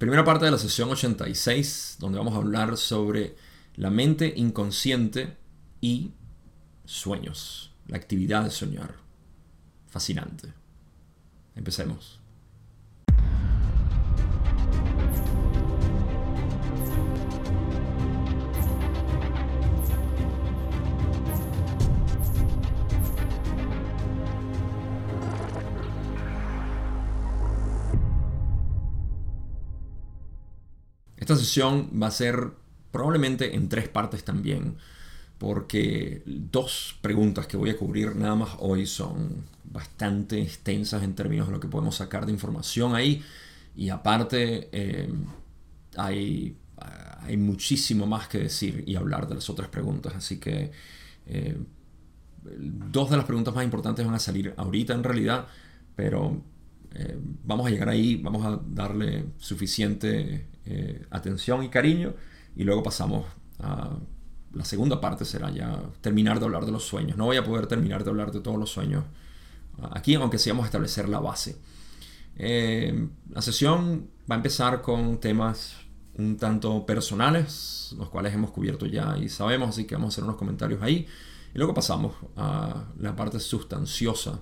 Primera parte de la sesión 86, donde vamos a hablar sobre la mente inconsciente y sueños, la actividad de soñar. Fascinante. Empecemos. Esta sesión va a ser probablemente en tres partes también, porque dos preguntas que voy a cubrir nada más hoy son bastante extensas en términos de lo que podemos sacar de información ahí, y aparte eh, hay, hay muchísimo más que decir y hablar de las otras preguntas, así que eh, dos de las preguntas más importantes van a salir ahorita en realidad, pero eh, vamos a llegar ahí, vamos a darle suficiente eh, atención y cariño y luego pasamos a la segunda parte será ya terminar de hablar de los sueños. No voy a poder terminar de hablar de todos los sueños aquí, aunque sí vamos a establecer la base. Eh, la sesión va a empezar con temas un tanto personales, los cuales hemos cubierto ya y sabemos, así que vamos a hacer unos comentarios ahí. Y luego pasamos a la parte sustanciosa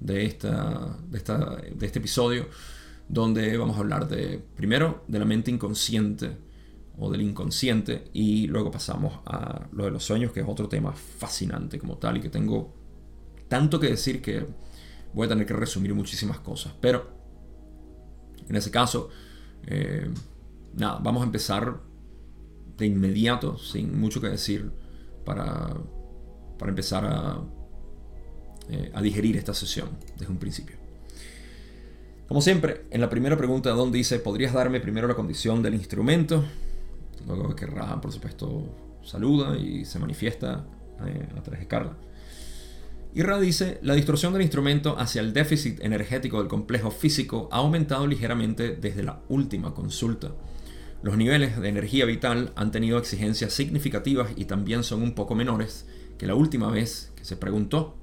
de, esta, de, esta, de este episodio, donde vamos a hablar de, primero, de la mente inconsciente o del inconsciente y luego pasamos a lo de los sueños, que es otro tema fascinante como tal y que tengo tanto que decir que voy a tener que resumir muchísimas cosas. Pero, en ese caso, eh, nada, vamos a empezar de inmediato, sin mucho que decir, para, para empezar a eh, a digerir esta sesión desde un principio. Como siempre, en la primera pregunta donde dice, ¿podrías darme primero la condición del instrumento? Luego que Rahan, por supuesto, saluda y se manifiesta eh, a través de Carla. Y Ra dice, la distorsión del instrumento hacia el déficit energético del complejo físico ha aumentado ligeramente desde la última consulta. Los niveles de energía vital han tenido exigencias significativas y también son un poco menores que la última vez que se preguntó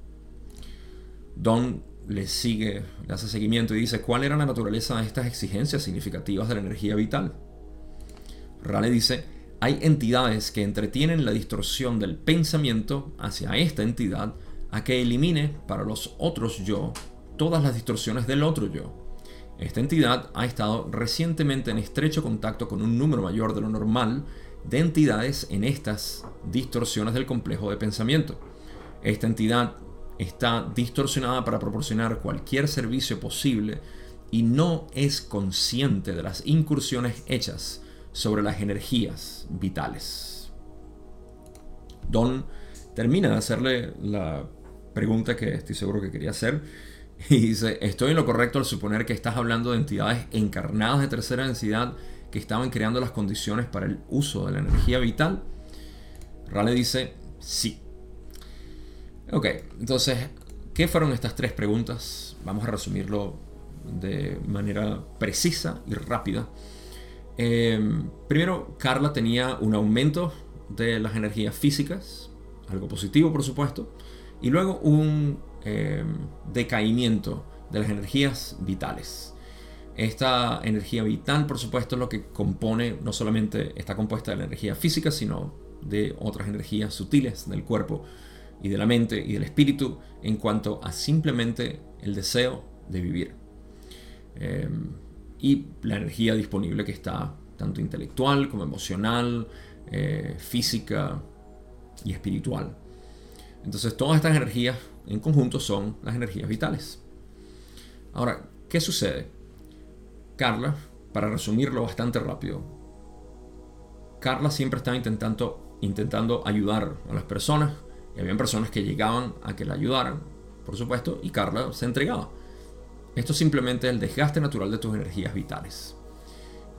Don le sigue, le hace seguimiento y dice cuál era la naturaleza de estas exigencias significativas de la energía vital. Rale dice, hay entidades que entretienen la distorsión del pensamiento hacia esta entidad a que elimine para los otros yo todas las distorsiones del otro yo. Esta entidad ha estado recientemente en estrecho contacto con un número mayor de lo normal de entidades en estas distorsiones del complejo de pensamiento. Esta entidad está distorsionada para proporcionar cualquier servicio posible y no es consciente de las incursiones hechas sobre las energías vitales. Don termina de hacerle la pregunta que estoy seguro que quería hacer y dice, estoy en lo correcto al suponer que estás hablando de entidades encarnadas de tercera densidad que estaban creando las condiciones para el uso de la energía vital. Rale dice, sí. Ok, entonces, ¿qué fueron estas tres preguntas? Vamos a resumirlo de manera precisa y rápida. Em, primero, Carla tenía un aumento de las energías físicas, algo positivo por supuesto, y luego un em, decaimiento de las energías vitales. Esta energía vital, por supuesto, es lo que compone, no solamente está compuesta de la energía física, sino de otras energías sutiles del cuerpo, y de la mente y del espíritu en cuanto a simplemente el deseo de vivir. Em, y la energía disponible que está tanto intelectual como emocional, eh, física y espiritual. Entonces todas estas energías en conjunto son las energías vitales. Ahora, ¿qué sucede? Carla, para resumirlo bastante rápido, Carla siempre estaba intentando, intentando ayudar a las personas y habían personas que llegaban a que la ayudaran, por supuesto, y Carla se entregaba. Esto simplemente es el desgaste natural de tus energías vitales.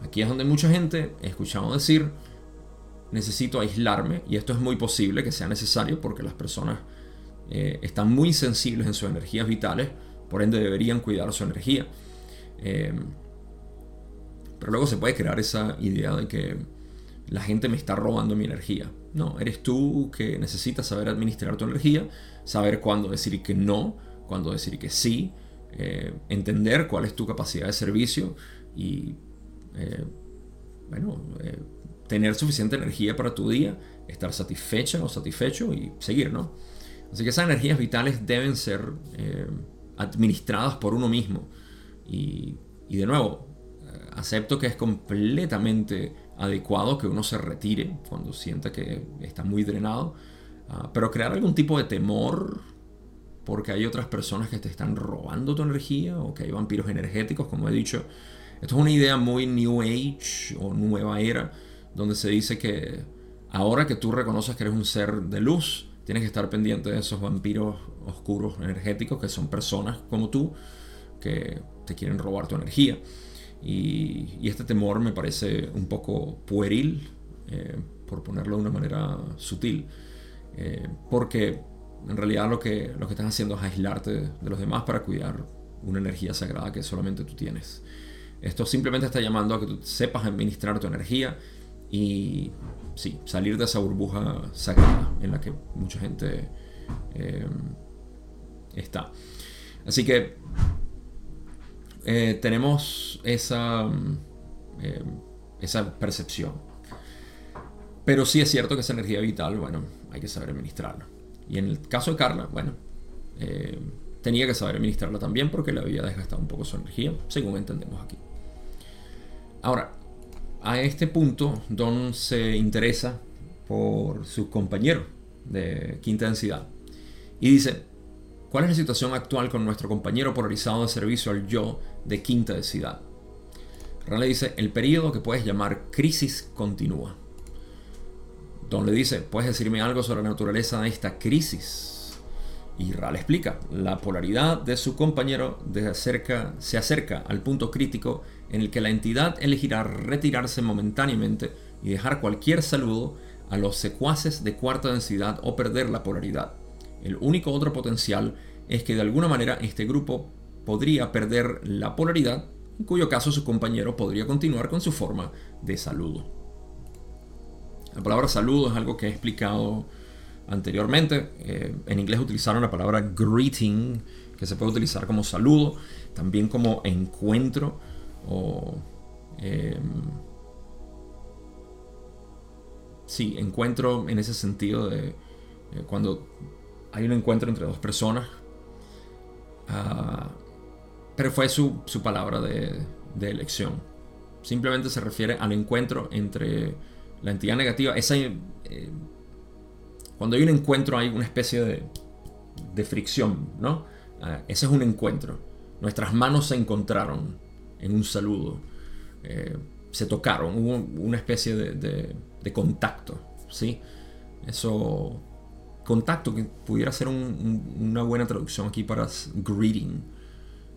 Aquí es donde mucha gente he escuchado decir, necesito aislarme, y esto es muy posible que sea necesario porque las personas eh, están muy sensibles en sus energías vitales, por ende deberían cuidar su energía. Eh, pero luego se puede crear esa idea de que la gente me está robando mi energía. No, eres tú que necesitas saber administrar tu energía, saber cuándo decir que no, cuándo decir que sí, eh, entender cuál es tu capacidad de servicio y eh, tener suficiente energía para tu día, estar satisfecha o satisfecho y seguir, ¿no? Así que esas energías vitales deben ser eh, administradas por uno mismo. Y, de nuevo, eh, acepto que es completamente adecuado que uno se retire cuando sienta que está muy drenado, ah, pero crear algún tipo de temor porque hay otras personas que te están robando tu energía o que hay vampiros energéticos, como he dicho. Esto es una idea muy New Age o nueva era, donde se dice que ahora que tú reconoces que eres un ser de luz, tienes que estar pendiente de esos vampiros oscuros energéticos que son personas como tú que te quieren robar tu energía. Y, este temor me parece un poco pueril, eh, por ponerlo de una manera sutil, eh, porque en realidad lo que, lo que estás haciendo es aislarte de los demás para cuidar una energía sagrada que solamente tú tienes. Esto simplemente está llamando a que tú sepas administrar tu energía y sí, salir de esa burbuja sagrada en la que mucha gente eh, está. Así que eh, tenemos esa, eh, esa percepción. Pero sí es cierto que esa energía vital, bueno, hay que saber administrarla. Y en el caso de Carla, bueno, tenía que saber administrarla también porque le había desgastado un poco su energía, según entendemos aquí. Ahora, a este punto, Don se interesa por su compañero de quinta densidad y dice, ¿cuál es la situación actual con nuestro compañero polarizado de servicio al yo de quinta densidad? Le dice, el periodo que puedes llamar crisis continúa. Don le dice, ¿puedes decirme algo sobre la naturaleza de esta crisis? Y Ra le explica, la polaridad de su compañero se acerca al punto crítico en el que la entidad elegirá retirarse momentáneamente y dejar cualquier saludo a los secuaces de cuarta densidad o perder la polaridad. El único otro potencial es que de alguna manera este grupo podría perder la polaridad, en cuyo caso su compañero podría continuar con su forma de saludo. La palabra saludo es algo que he explicado anteriormente. Eh, en inglés utilizaron la palabra greeting, que se puede utilizar como saludo, también como encuentro o em, sí, encuentro en ese sentido de eh, cuando hay un encuentro entre dos personas. Ah, pero fue su, palabra de, elección. Simplemente se refiere al encuentro entre la entidad negativa. Esa, eh, cuando hay un encuentro hay una especie de, de fricción, ¿no? Ah, ese es un encuentro. Nuestras manos se encontraron en un saludo. Eh, se tocaron, hubo una especie de, contacto, ¿sí? Eso, contacto que pudiera ser una buena traducción aquí para greeting,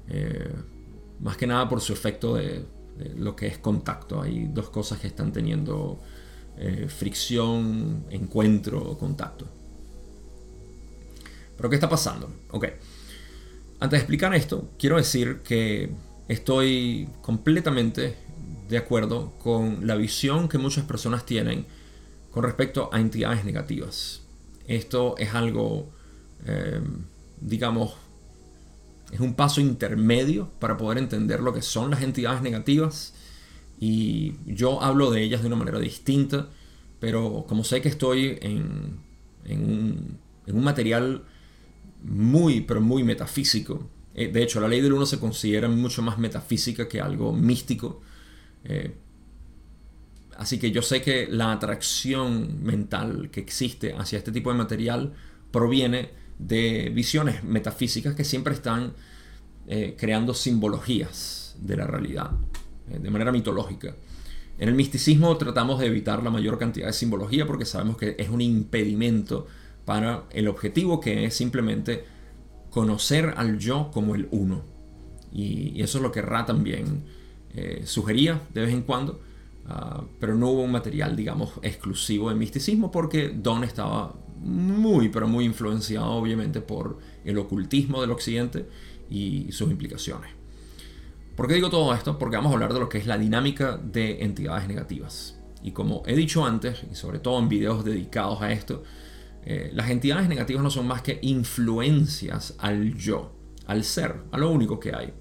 eh, más que nada por su efecto de, lo que es contacto. Hay dos cosas que están teniendo eh, fricción, encuentro, contacto. Pero ¿qué está pasando? Ok. Antes de explicar esto, quiero decir que estoy completamente de acuerdo con la visión que muchas personas tienen con respecto a entidades negativas. Esto es algo, eh, digamos, es un paso intermedio para poder entender lo que son las entidades negativas y yo hablo de ellas de una manera distinta, pero como sé que estoy en, un, en un material muy, pero muy metafísico, eh, de hecho, la ley del uno se considera mucho más metafísica que algo místico. Eh, así que yo sé que la atracción mental que existe hacia este tipo de material proviene de visiones metafísicas que siempre están eh, creando simbologías de la realidad, de manera mitológica. En el misticismo tratamos de evitar la mayor cantidad de simbología porque sabemos que es un impedimento para el objetivo que es simplemente conocer al yo como el uno. Y, eso es lo que Ra también eh, sugería de vez en cuando, ah, pero no hubo un material, digamos, exclusivo de misticismo porque Don estaba muy, pero muy influenciado obviamente por el ocultismo del occidente y sus implicaciones. ¿Por qué digo todo esto? Porque vamos a hablar de lo que es la dinámica de entidades negativas. Y como he dicho antes, y sobre todo en videos dedicados a esto, eh, las entidades negativas no son más que influencias al yo, al ser, a lo único que hay.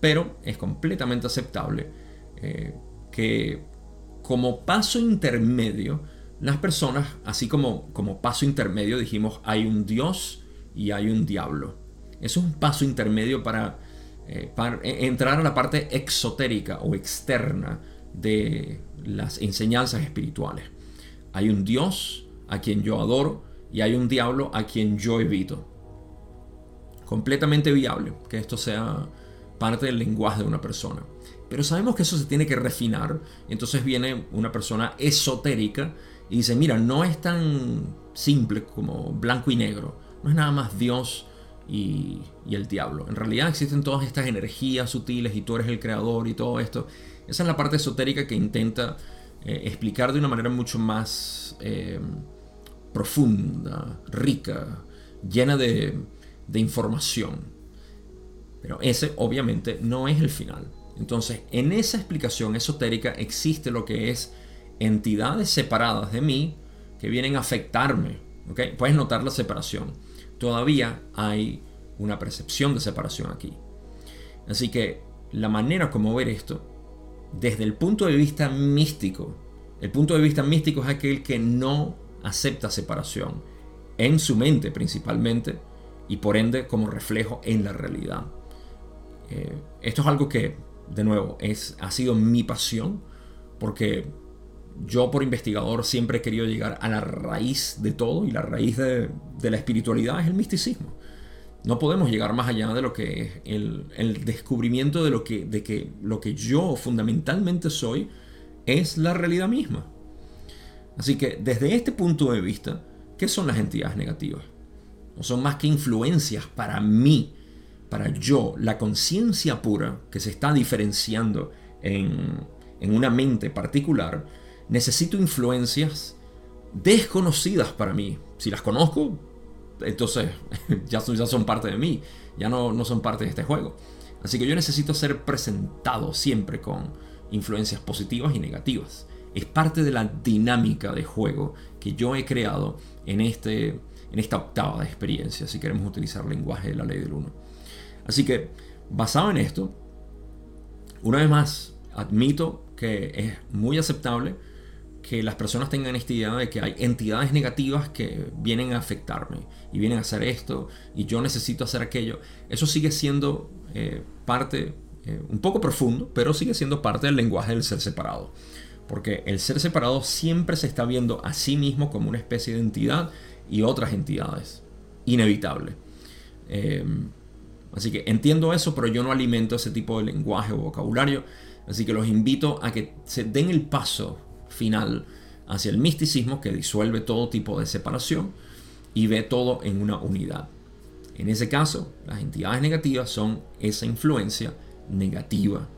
Pero es completamente aceptable eh, que como paso intermedio, las personas, así como, como paso intermedio, dijimos, hay un Dios y hay un diablo. Eso es un paso intermedio para, eh, para e, entrar a la parte exotérica o externa de las enseñanzas espirituales. Hay un Dios a quien yo adoro y hay un diablo a quien yo evito. Completamente viable que esto sea parte del lenguaje de una persona. Pero sabemos que eso se tiene que refinar. Entonces viene una persona esotérica y dice, mira, no es tan simple como blanco y negro. No es nada más Dios y, el diablo. En realidad existen todas estas energías sutiles y tú eres el creador y todo esto. Esa es la parte esotérica que intenta eh, explicar de una manera mucho más eh, profunda, rica, llena de información. Pero ese obviamente no es el final. Entonces, en esa explicación esotérica existe lo que es entidades separadas de mí que vienen a afectarme. ¿okay? Puedes notar la separación. Todavía hay una percepción de separación aquí. Así que la manera como ver esto, desde el punto de vista místico, el punto de vista místico es aquel que no acepta separación, en su mente principalmente, y por ende como reflejo en la realidad. Eh, esto es algo que de nuevo, es, ha sido mi pasión, porque yo por investigador siempre he querido llegar a la raíz de todo y la raíz de, la espiritualidad es el misticismo. No podemos llegar más allá de lo que es el, descubrimiento de lo que, de que lo que yo fundamentalmente soy es la realidad misma. Así que desde este punto de vista, ¿qué son las entidades negativas? No son más que influencias para mí para yo, la conciencia pura que se está diferenciando en, una mente particular, necesito influencias desconocidas para mí. Si las conozco, entonces ya son, ya son parte de mí, ya no, no son parte de este juego. Así que yo necesito ser presentado siempre con influencias positivas y negativas. Es parte de la dinámica de juego que yo he creado en, este, en esta octava de experiencia, si queremos utilizar el lenguaje de la ley del 1. Así que, basado en esto, una vez más, admito que es muy aceptable que las personas tengan esta idea de que hay entidades negativas que vienen a afectarme y vienen a hacer esto y yo necesito hacer aquello. Eso sigue siendo eh, parte, eh, un poco profundo, pero sigue siendo parte del lenguaje del ser separado. Porque el ser separado siempre se está viendo a sí mismo como una especie de entidad y otras entidades. Inevitable. Eh, Así que entiendo eso, pero yo no alimento ese tipo de lenguaje o vocabulario. Así que los invito a que se den el paso final hacia el misticismo que disuelve todo tipo de separación y ve todo en una unidad. En ese caso, las entidades negativas son esa influencia negativa.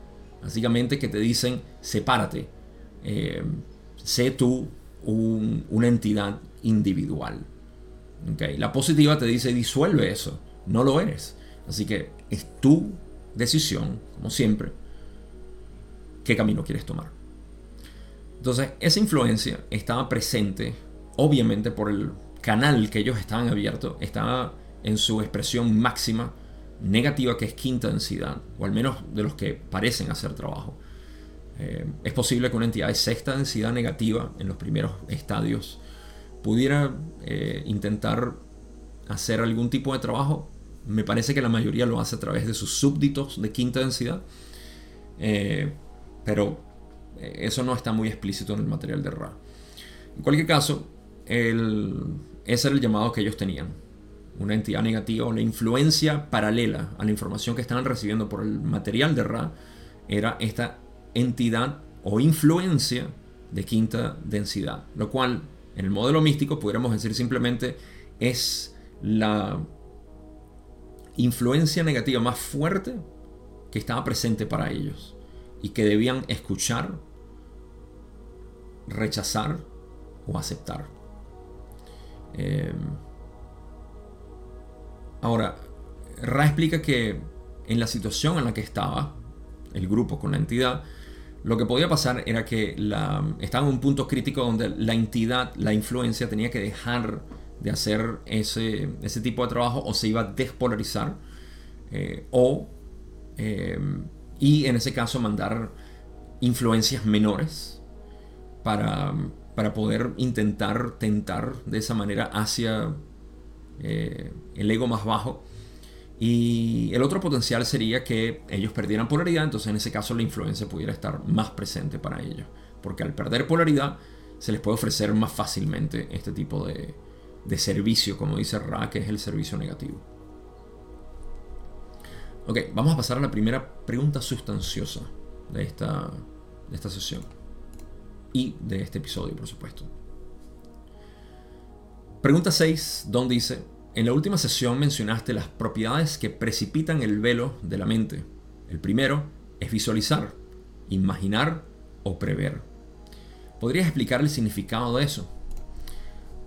Básicamente que te dicen, sepárate, eh, sé tú una entidad individual. La positiva te dice, disuelve eso, no lo eres. Así que es tu decisión, como siempre, qué camino quieres tomar. Entonces, esa influencia estaba presente, obviamente, por el canal que ellos estaban abiertos, estaba en su expresión máxima negativa, que es quinta densidad, o al menos de los que parecen hacer trabajo. Eh, es posible que una entidad de sexta densidad negativa en los primeros estadios pudiera eh, intentar hacer algún tipo de trabajo me parece que la mayoría lo hace a través de sus súbditos de quinta densidad. Eh, pero eh, eso no está muy explícito en el material de Ra. En cualquier caso, ese era el llamado que ellos tenían. Una entidad negativa o la influencia paralela a la información que estaban recibiendo por el material de Ra era esta entidad o influencia de quinta densidad. Lo cual, en el modelo místico, pudiéramos decir simplemente es la influencia negativa más fuerte que estaba presente para ellos y que debían escuchar, rechazar o aceptar. Em, ahora, Ra explica que en la situación en la que estaba el grupo con la entidad, lo que podía pasar era que estaba en un punto crítico donde la entidad, la influencia, tenía que dejar de hacer ese, ese tipo de trabajo o se iba a despolarizar eh, o eh, y en ese caso mandar influencias menores para, para poder intentar tentar de esa manera hacia eh, el ego más bajo. Y el otro potencial sería que ellos perdieran polaridad, entonces en ese caso la influencia pudiera estar más presente para ellos. Porque al perder polaridad se les puede ofrecer más fácilmente este tipo de, de servicio, como dice Ra, que es el servicio negativo. Ok, vamos a pasar a la primera pregunta sustanciosa de esta, de esta sesión. Y de este episodio, por supuesto. Pregunta 6, Don dice, en la última sesión mencionaste las propiedades que precipitan el velo de la mente. El primero es visualizar, imaginar o prever. ¿Podrías explicar el significado de eso?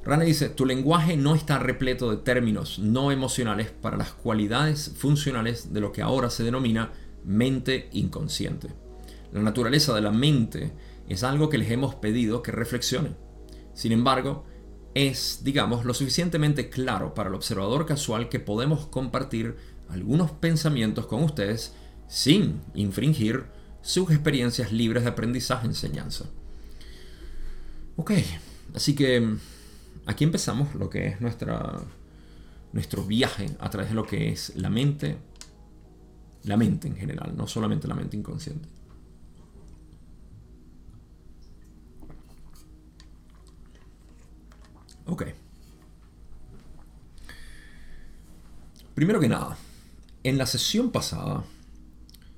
Rana dice, tu lenguaje no está repleto de términos no emocionales para las cualidades funcionales de lo que ahora se denomina mente inconsciente. La naturaleza de la mente es algo que les hemos pedido que reflexione. Sin embargo, es, digamos, lo suficientemente claro para el observador casual que podemos compartir algunos pensamientos con ustedes sin infringir sus experiencias libres de aprendizaje-enseñanza. Ok, así que aquí empezamos lo que es nuestra, nuestro viaje a través de lo que es la mente, la mente en general, no solamente la mente inconsciente. Ok. Primero que nada, en la sesión pasada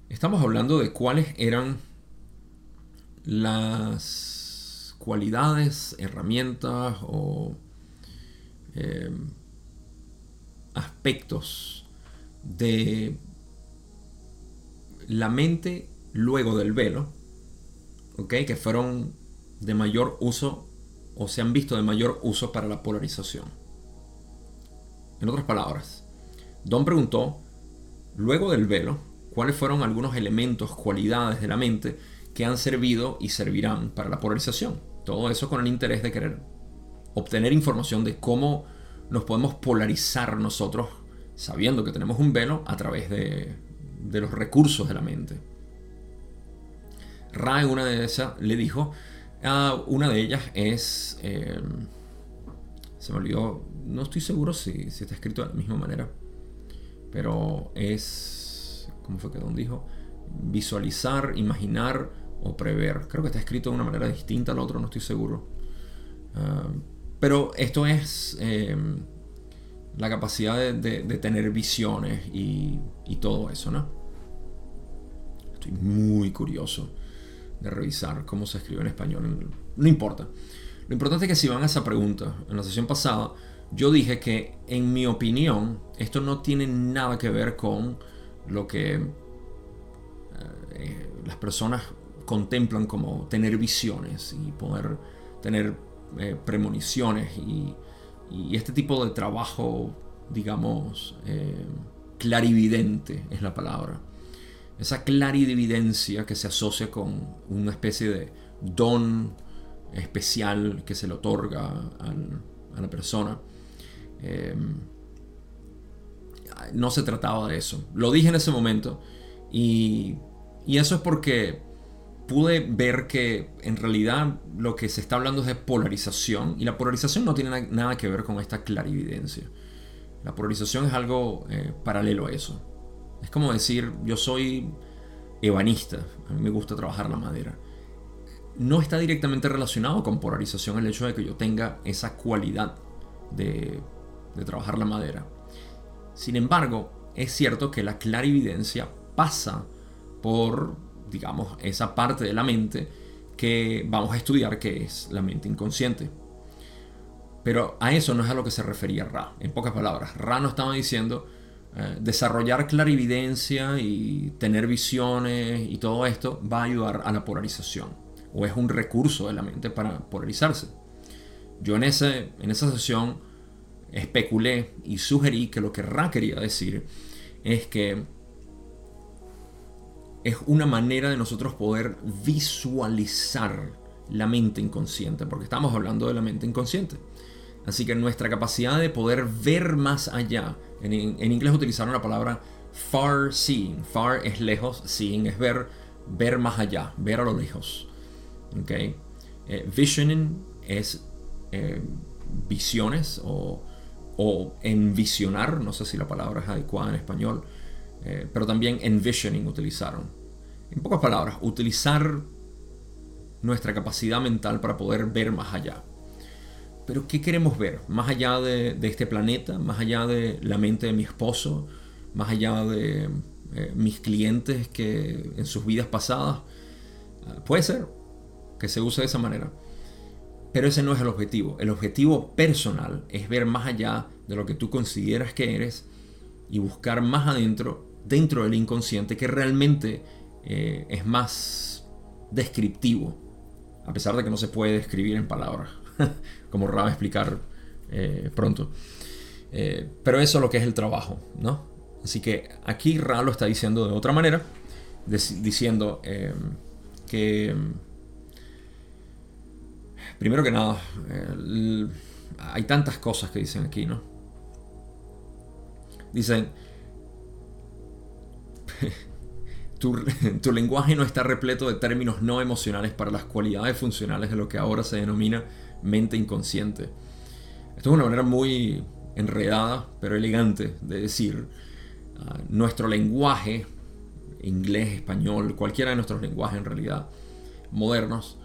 estamos hablando de cuáles eran las cualidades, herramientas o eh, aspectos de la mente luego del velo, que fueron de mayor uso o se han visto de mayor uso para la polarización. En otras palabras, Don preguntó, luego del velo, cuáles fueron algunos elementos, cualidades de la mente que han servido y servirán para la polarización. Todo eso con el interés de querer obtener información de cómo nos podemos polarizar nosotros sabiendo que tenemos un velo a través de, los recursos de la mente. Ra una de esas le dijo, ah, una de ellas es, em, se me olvidó, no estoy seguro si, si, está escrito de la misma manera, pero es, ¿cómo fue que Don dijo? Visualizar, imaginar o prever. Creo que está escrito de una manera distinta al otro, no estoy seguro. Ah, pero esto es em, la capacidad de, tener visiones y, todo eso, ¿no? Estoy muy curioso de revisar cómo se escribe en español. No importa. Lo importante es que si van a esa pregunta, en la sesión pasada, yo dije que en mi opinión esto no tiene nada que ver con lo que eh, las personas contemplan como tener visiones y poder tener eh, premoniciones y, este tipo de trabajo, digamos, eh, clarividente es la palabra. Esa clarividencia que se asocia con una especie de don especial que se le otorga a la persona. Eh, no se trataba de eso. Lo dije en ese momento y, y eso es porque pude ver que en realidad lo que se está hablando es de polarización y la polarización no tiene nada que ver con esta clarividencia. La polarización es algo eh, paralelo a eso. Es como decir, yo soy ebanista, a mí me gusta trabajar la madera. No está directamente relacionado con polarización el hecho de que yo tenga esa cualidad de, de trabajar la madera. Sin embargo, es cierto que la clarividencia pasa por digamos, esa parte de la mente que vamos a estudiar, que es la mente inconsciente. Pero a eso no es a lo que se refería Ra. En pocas palabras, Ra no estaba diciendo eh, desarrollar clarividencia y tener visiones y todo esto va a ayudar a la polarización. O es un recurso de la mente para polarizarse. Yo en, ese, en esa sesión especulé y sugerí que lo que Ra quería decir es que es una manera de nosotros poder visualizar la mente inconsciente, porque estamos hablando de la mente inconsciente. Así que nuestra capacidad de poder ver más allá, en, inglés utilizaron la palabra far seeing, far es lejos, seeing es ver, ver más allá, ver a lo lejos. ¿Okay? Eh, visioning es eh, visiones o, o envisionar, no sé si la palabra es adecuada en español, eh, pero también envisioning utilizaron. En pocas palabras, utilizar nuestra capacidad mental para poder ver más allá. Pero ¿qué queremos ver? Más allá de, este planeta, más allá de la mente de mi esposo, más allá de eh, mis clientes que en sus vidas pasadas. Ah, puede ser que se use de esa manera. Pero ese no es el objetivo. El objetivo personal es ver más allá de lo que tú consideras que eres y buscar más adentro, dentro del inconsciente, que realmente eh, es más descriptivo, a pesar de que no se puede describir en palabras, como Ra va a explicar eh, pronto. Eh, pero eso es lo que es el trabajo, ¿no? Así que aquí Ra lo está diciendo de otra manera, diciendo que Primero que nada, hay tantas cosas que dicen aquí, ¿no? Dicen, tu, lenguaje no está repleto de términos no emocionales para las cualidades funcionales de lo que ahora se denomina mente inconsciente. Esto es una manera muy enredada, pero elegante de decir, ah, nuestro lenguaje, inglés, español, cualquiera de nuestros lenguajes en realidad, modernos,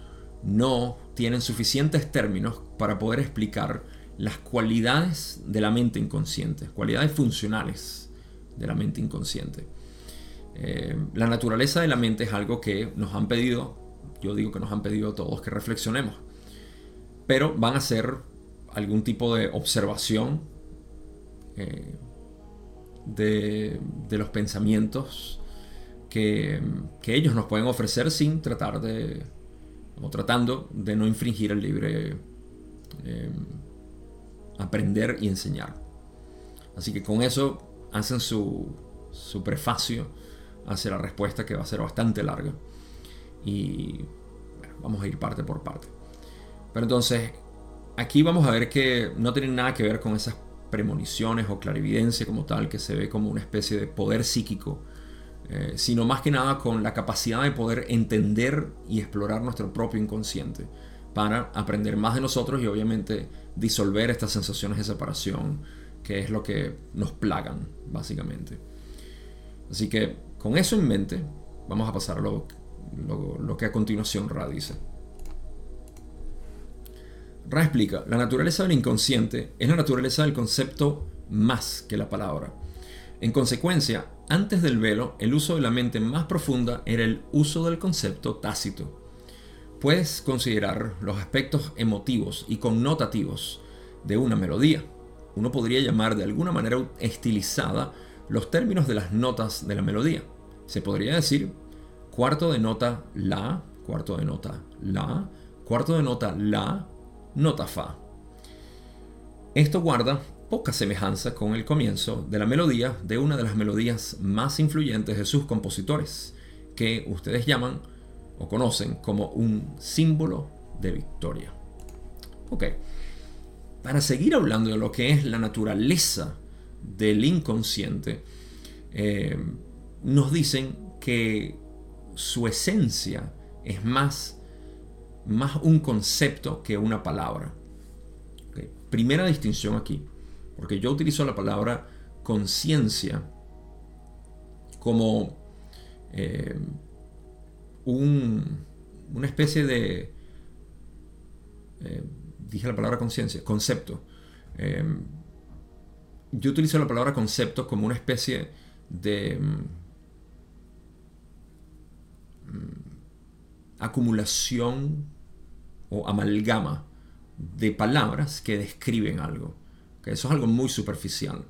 no tienen suficientes términos para poder explicar las cualidades de la mente inconsciente, cualidades funcionales de la mente inconsciente. Eh, la naturaleza de la mente es algo que nos han pedido, yo digo que nos han pedido a todos que reflexionemos, pero van a ser algún tipo de observación eh, de, los pensamientos que ellos nos pueden ofrecer sin tratar de o tratando de no infringir el libre eh, aprender y enseñar. Así que con eso hacen su, su prefacio hacia la respuesta que va a ser bastante larga. Y vamos a ir parte por parte. Pero entonces, aquí vamos a ver que no tienen nada que ver con esas premoniciones o clarividencia como tal, que se ve como una especie de poder psíquico eh, sino más que nada con la capacidad de poder entender y explorar nuestro propio inconsciente para aprender más de nosotros y obviamente disolver estas sensaciones de separación que es lo que nos plagan básicamente. Así que con eso en mente vamos a pasar a lo, que a continuación Ra dice. Ra explica, la naturaleza del inconsciente es la naturaleza del concepto más que la palabra. En consecuencia, antes del velo, el uso de la mente más profunda era el uso del concepto tácito. Puedes considerar los aspectos emotivos y connotativos de una melodía. Uno podría llamar de alguna manera estilizada los términos de las notas de la melodía. Se podría decir cuarto de nota la, cuarto de nota la, cuarto de nota la, nota fa. Esto guarda poca semejanza con el comienzo de la melodía de una de las melodías más influyentes de sus compositores, que ustedes llaman o conocen como un símbolo de victoria. Ok, para seguir hablando de lo que es la naturaleza del inconsciente, eh, nos dicen que su esencia es más, más un concepto que una palabra. Primera distinción aquí. Porque yo utilizo la palabra conciencia como eh, una especie de... Eh, dije la palabra conciencia, concepto. Eh, yo utilizo la palabra concepto como una especie de mm, acumulación o amalgama de palabras que describen algo. Eso es algo muy superficial.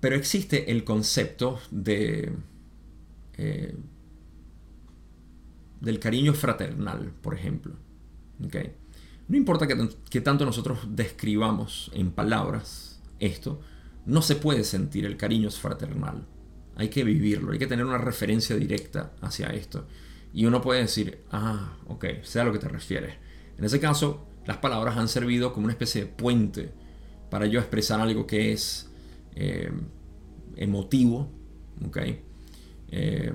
Pero existe el concepto de, eh, del cariño fraternal, por ejemplo. No importa que, tanto nosotros describamos en palabras esto, no se puede sentir el cariño fraternal. Hay que vivirlo, hay que tener una referencia directa hacia esto. Y uno puede decir, ah, ok, sea lo que te refieres. En ese caso, las palabras han servido como una especie de puente para yo expresar algo que es eh, emotivo, ¿okay? Eh,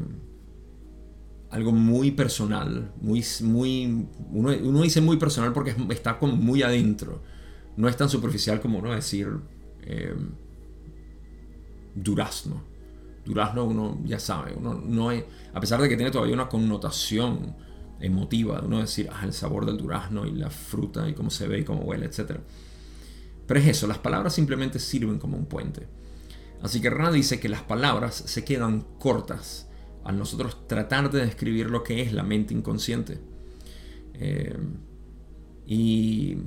algo muy personal, muy, muy, uno, dice muy personal porque está como muy adentro, no es tan superficial como uno decir eh, durazno. Durazno uno ya sabe, uno no hay, a pesar de que tiene todavía una connotación emotiva, uno decir, ah, el sabor del durazno y la fruta y cómo se ve y cómo huele, etc. Pero es eso, las palabras simplemente sirven como un puente. Así que Ra dice que las palabras se quedan cortas al nosotros tratar de describir lo que es la mente inconsciente. Eh, y,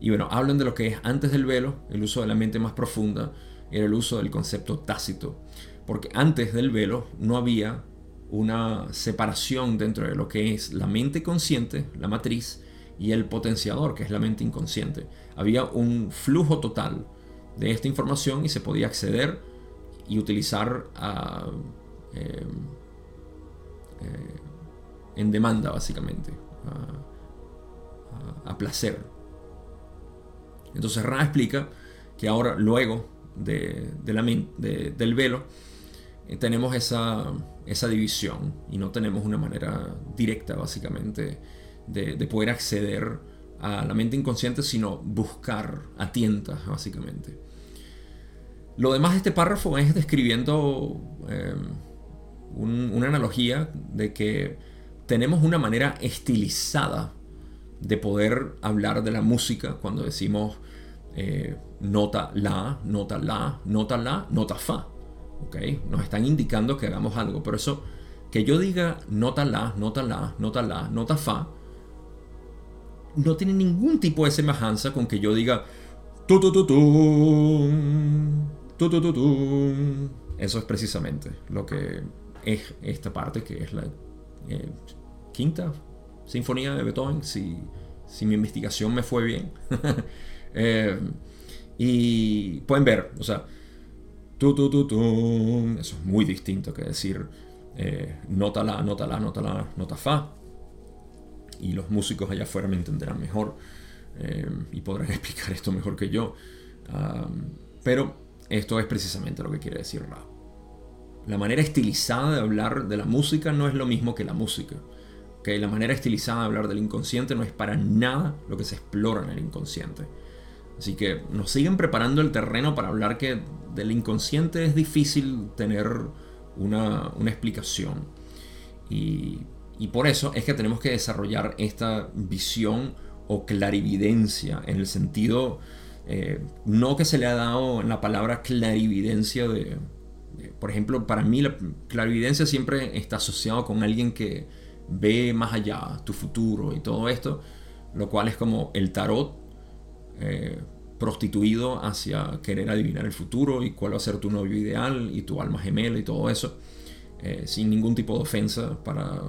y bueno, hablan de lo que es antes del velo, el uso de la mente más profunda, era el uso del concepto tácito. Porque antes del velo no había una separación dentro de lo que es la mente consciente, la matriz, y el potenciador, que es la mente inconsciente. Había un flujo total de esta información y se podía acceder y utilizar eh, eh, en demanda, básicamente, a, placer. Entonces Ra explica que ahora, luego del velo, eh, tenemos esa, esa, división y no tenemos una manera directa, básicamente, de, de, poder acceder a la mente inconsciente, sino buscar a tientas, básicamente. Lo demás de este párrafo es describiendo una analogía de que tenemos una manera estilizada de poder hablar de la música cuando decimos eh, nota la, nota la, nota la, nota fa. ¿okay? Nos están indicando que hagamos algo. Por eso, que yo diga nota la, nota la, nota la, nota fa, no tiene ningún tipo de semejanza con que yo diga tu, tu, tu, tu, tu, tu, tu. Eso es precisamente lo que es esta parte que es la eh, quinta sinfonía de Beethoven, si, si mi investigación me fue bien. Eh, y pueden ver, o sea, tu, tu, tu, tu, eso es muy distinto que decir eh, nota la, nota la, nota la, nota fa. Y los músicos allá afuera me entenderán mejor y podrán explicar esto mejor que yo. Pero esto es precisamente lo que quiere decir Ra. La manera estilizada de hablar de la música no es lo mismo que la música. ¿okay? La manera estilizada de hablar del inconsciente no es para nada lo que se explora en el inconsciente. Así que nos siguen preparando el terreno para hablar que del inconsciente es difícil tener una, explicación. Y, por eso es que tenemos que desarrollar esta visión o clarividencia en el sentido, eh, no que se le ha dado en la palabra clarividencia de, por ejemplo, para mí la clarividencia siempre está asociado con alguien que ve más allá, tu futuro y todo esto, lo cual es como el tarot eh, prostituido hacia querer adivinar el futuro y cuál va a ser tu novio ideal y tu alma gemela y todo eso, eh, sin ningún tipo de ofensa para,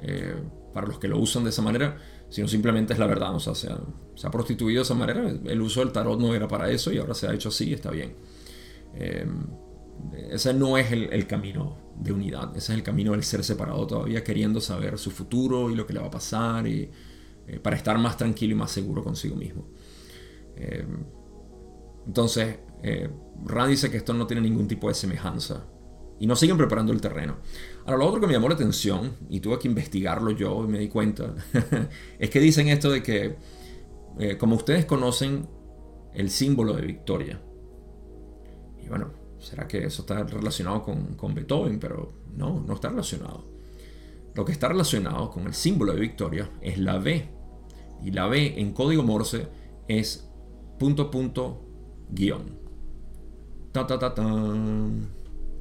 eh, para los que lo usan de esa manera, sino simplemente es la verdad, o sea, se ha, prostituido de esa manera, el uso del tarot no era para eso y ahora se ha hecho así, está bien. Ese no es el, camino de unidad, ese es el camino del ser separado todavía queriendo saber su futuro y lo que le va a pasar y para estar más tranquilo y más seguro consigo mismo. Eh, entonces, eh, Rand dice que esto no tiene ningún tipo de semejanza y no siguen preparando el terreno. Ahora, lo otro que me llamó la atención, y tuve que investigarlo yo y me di cuenta, es que dicen esto de que, como ustedes conocen, el símbolo de victoria. Y bueno, ¿Será que eso está relacionado con, Beethoven? Pero no, no está relacionado. Lo que está relacionado con el símbolo de victoria es la B. Y la B en código Morse es punto punto guion. Ta ta ta ta.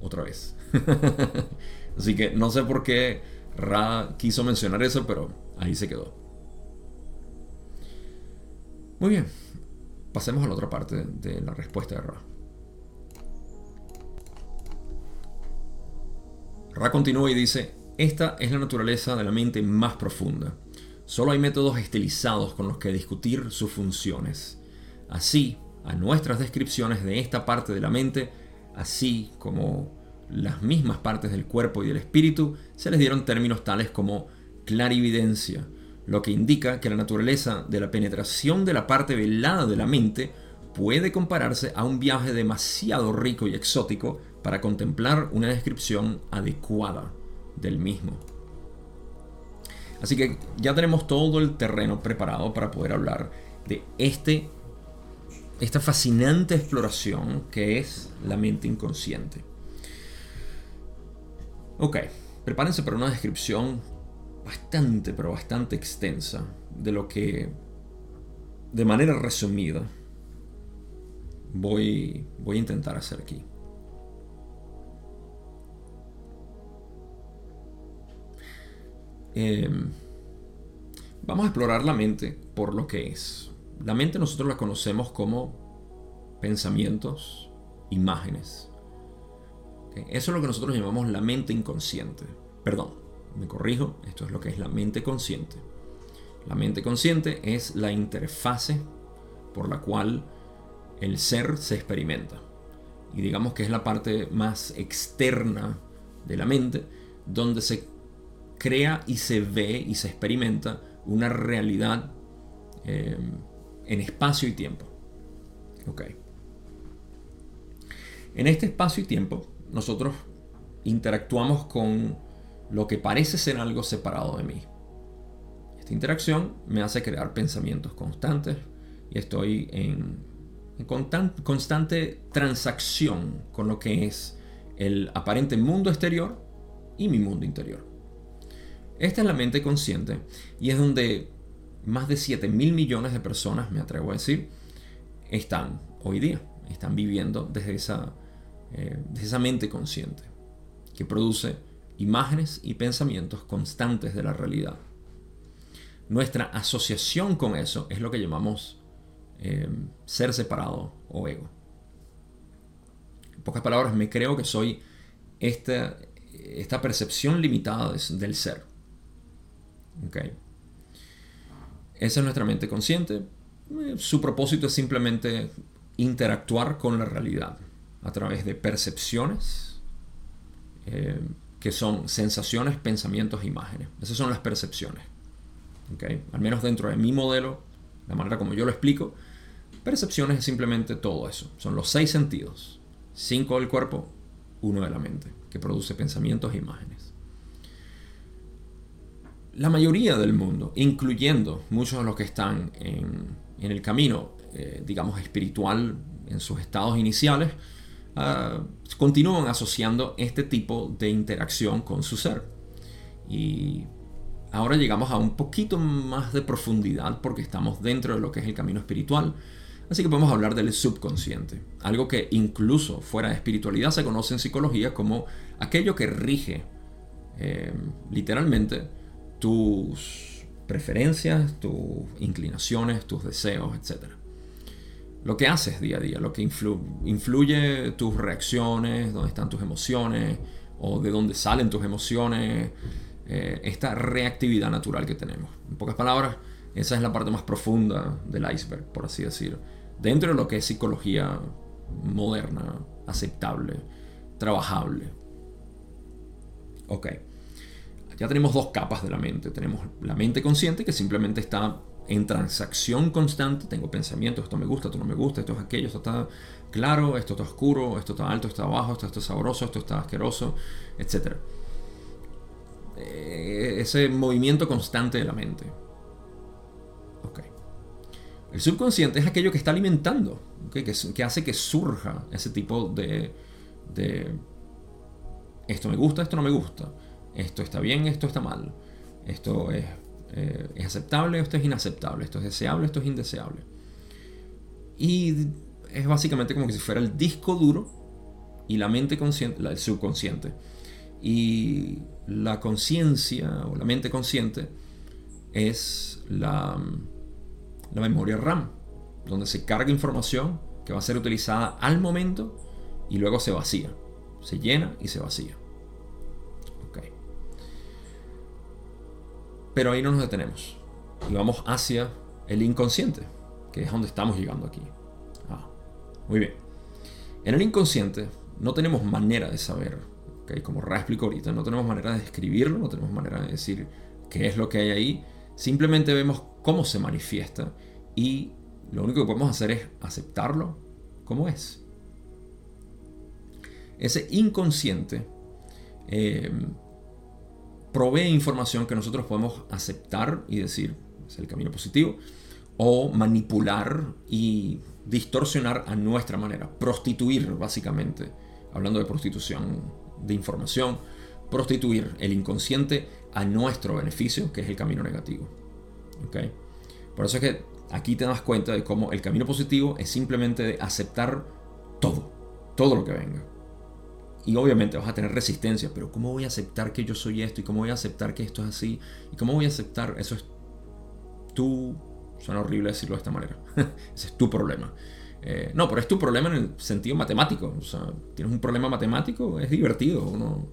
Otra vez. Así que no sé por qué Ra quiso mencionar eso, pero ahí se quedó. Muy bien. Pasemos a la otra parte de la respuesta de Ra. Ra continúa y dice, esta es la naturaleza de la mente más profunda. Solo hay métodos estilizados con los que discutir sus funciones. Así, a nuestras descripciones de esta parte de la mente, así como las mismas partes del cuerpo y del espíritu, se les dieron términos tales como clarividencia, lo que indica que la naturaleza de la penetración de la parte velada de la mente puede compararse a un viaje demasiado rico y exótico para contemplar una descripción adecuada del mismo. Así que ya tenemos todo el terreno preparado para poder hablar de este, esta fascinante exploración que es la mente inconsciente. Ok, prepárense para una descripción bastante, pero bastante extensa de lo que, de manera resumida, voy, voy a intentar hacer aquí. Em, vamos a explorar la mente por lo que es. La mente nosotros la conocemos como pensamientos, imágenes. Eso es lo que nosotros llamamos la mente inconsciente. Perdón, me corrijo, esto es lo que es la mente consciente. La mente consciente es la interfase por la cual el ser se experimenta. Y digamos que es la parte más externa de la mente, donde se crea y se ve y se experimenta una realidad eh, en espacio y tiempo. Ok. En este espacio y tiempo, nosotros interactuamos con lo que parece ser algo separado de mí. Esta interacción me hace crear pensamientos constantes y estoy en, constante transacción con lo que es el aparente mundo exterior y mi mundo interior. Esta es la mente consciente y es donde más de 7 mil millones de personas, me atrevo a decir, están hoy día, están viviendo desde esa, eh, desde esa mente consciente que produce imágenes y pensamientos constantes de la realidad. Nuestra asociación con eso es lo que llamamos eh, ser separado o ego. En pocas palabras, me creo que soy esta, esta percepción limitada del ser. Okay. Esa es nuestra mente consciente. Eh, su propósito es simplemente interactuar con la realidad a través de percepciones, eh, que son sensaciones, pensamientos imágenes. Esas son las percepciones. Okay. Al menos dentro de mi modelo, la manera como yo lo explico, percepciones es simplemente todo eso. Son los seis sentidos. Cinco del cuerpo, uno de la mente, que produce pensamientos e imágenes la mayoría del mundo, incluyendo muchos de los que están en, el camino, eh, digamos, espiritual, en sus estados iniciales, ah, continúan asociando este tipo de interacción con su ser. Y ahora llegamos a un poquito más de profundidad porque estamos dentro de lo que es el camino espiritual. Así que podemos hablar del subconsciente, algo que incluso fuera de espiritualidad se conoce en psicología como aquello que rige eh, literalmente tus preferencias, tus inclinaciones, tus deseos, etc. Lo que haces día a día, lo que influye tus reacciones, dónde están tus emociones o de dónde salen tus emociones, eh, esta reactividad natural que tenemos. En pocas palabras, esa es la parte más profunda del iceberg, por así decir. Dentro de lo que es psicología moderna, aceptable, trabajable. Ok ya tenemos dos capas de la mente. Tenemos la mente consciente que simplemente está en transacción constante. Tengo pensamientos, esto me gusta, esto no me gusta, esto es aquello, esto está claro, esto está oscuro, esto está alto, esto está bajo, esto está sabroso, esto está asqueroso, etc. Eh, ese movimiento constante de la mente. El subconsciente es aquello que está alimentando, que, que, hace que surja ese tipo de... Esto me gusta, esto no me gusta esto está bien, esto está mal, esto es, eh, es aceptable, esto es inaceptable, esto es deseable, esto es indeseable. Y es básicamente como que si fuera el disco duro y la mente consciente, el subconsciente. Y la conciencia o la mente consciente es la, la memoria RAM, donde se carga información que va a ser utilizada al momento y luego se vacía. Se llena y se vacía. Pero ahí no nos detenemos. Y vamos hacia el inconsciente, que es donde estamos llegando aquí. Ah, muy bien. En el inconsciente no tenemos manera de saber, ¿okay? como Ra explicó ahorita, no tenemos manera de describirlo, no tenemos manera de decir qué es lo que hay ahí. Simplemente vemos cómo se manifiesta y lo único que podemos hacer es aceptarlo como es. Ese inconsciente eh, provee información que nosotros podemos aceptar y decir, es el camino positivo, o manipular y distorsionar a nuestra manera, prostituir básicamente, hablando de prostitución de información, prostituir el inconsciente a nuestro beneficio, que es el camino negativo. ¿Okay? Por eso es que aquí te das cuenta de cómo el camino positivo es simplemente aceptar todo, todo lo que venga. Y obviamente vas a tener resistencia, pero ¿cómo voy a aceptar que yo soy esto? ¿Y cómo voy a aceptar que esto es así? ¿Y cómo voy a aceptar? Eso es tú Suena horrible decirlo de esta manera. Ese es tu problema. Eh, no, pero es tu problema en el sentido matemático. O sea, tienes un problema matemático, es divertido. Uno,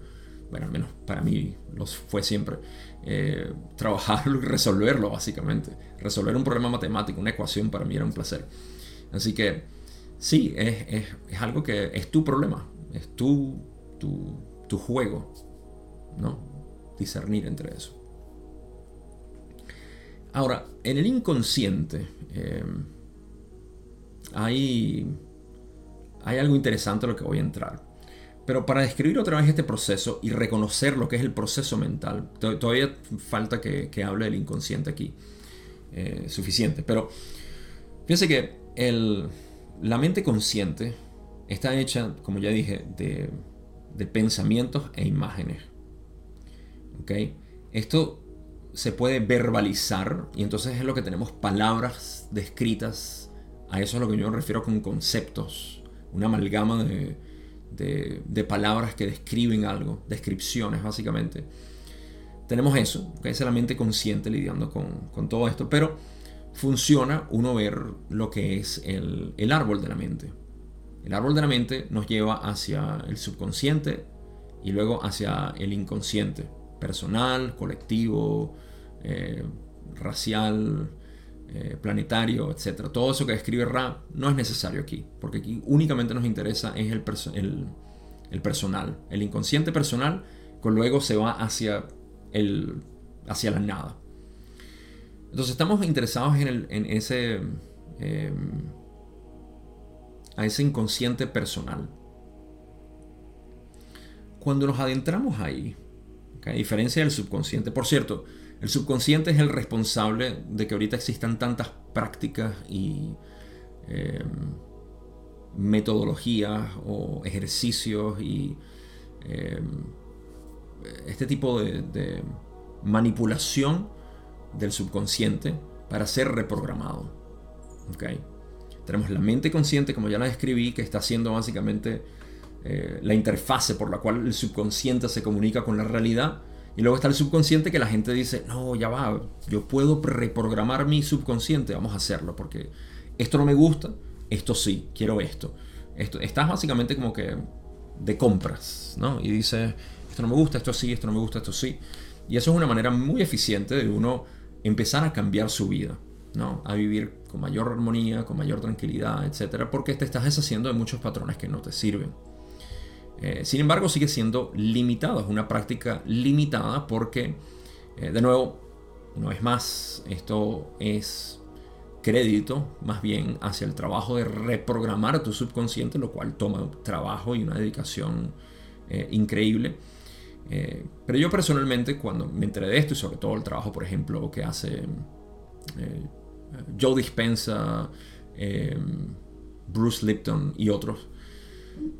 bueno, al menos para mí lo fue siempre. Eh, trabajarlo y resolverlo, básicamente. Resolver un problema matemático, una ecuación, para mí era un placer. Así que sí, es, es, es algo que es tu problema. Es tu, tu, tu juego. ¿No? Discernir entre eso. Ahora, en el inconsciente eh, hay, hay algo interesante a lo que voy a entrar. Pero para describir otra vez este proceso y reconocer lo que es el proceso mental, todavía falta que, hable del inconsciente aquí. Eh, suficiente. Pero fíjense que el, la mente consciente está hecha, como ya dije, de, pensamientos e imágenes. ¿Ok? Esto se puede verbalizar y entonces es lo que tenemos palabras descritas. A eso es lo que yo me refiero con conceptos, una amalgama de, palabras que describen algo, descripciones básicamente. Tenemos eso, que es la mente consciente lidiando con, todo esto, pero funciona uno ver lo que es el árbol de la mente. El árbol de la mente nos lleva hacia el subconsciente y luego hacia el inconsciente personal, colectivo, eh, racial, eh, planetario, etc. Todo eso que describe Ra no es necesario aquí, porque aquí únicamente nos interesa es el, personal, el inconsciente personal, que luego se va hacia, el, hacia la nada. Entonces estamos interesados en, el, ese, em, a ese inconsciente personal. Cuando nos adentramos ahí, a diferencia del subconsciente. Por cierto, el subconsciente es el responsable de que ahorita existan tantas prácticas y em, metodologías o ejercicios y em, este tipo de, manipulación del subconsciente para ser reprogramado. ¿Okay? Tenemos la mente consciente, como ya la describí, que está haciendo básicamente eh, la interfase por la cual el subconsciente se comunica con la realidad. Y luego está el subconsciente que la gente dice, no, ya va, yo puedo reprogramar mi subconsciente, vamos a hacerlo, porque esto no me gusta, esto sí, quiero esto. esto estás básicamente como que de compras, ¿no? Y dices, esto no me gusta, esto sí, esto no me gusta, esto sí. Y eso es una manera muy eficiente de uno empezar a cambiar su vida, ¿no? A vivir con mayor armonía, con mayor tranquilidad, etcétera, porque te estás deshaciendo de muchos patrones que no te sirven. Eh, sin embargo, sigue siendo limitado, es una práctica limitada porque, eh, de nuevo, no es más, esto es crédito más bien hacia el trabajo de reprogramar tu subconsciente, lo cual toma trabajo y una dedicación eh, increíble. pero yo personalmente, cuando me enteré de esto, y sobre todo el trabajo, por ejemplo, que hace Joe Dispensa, Bruce Lipton y otros,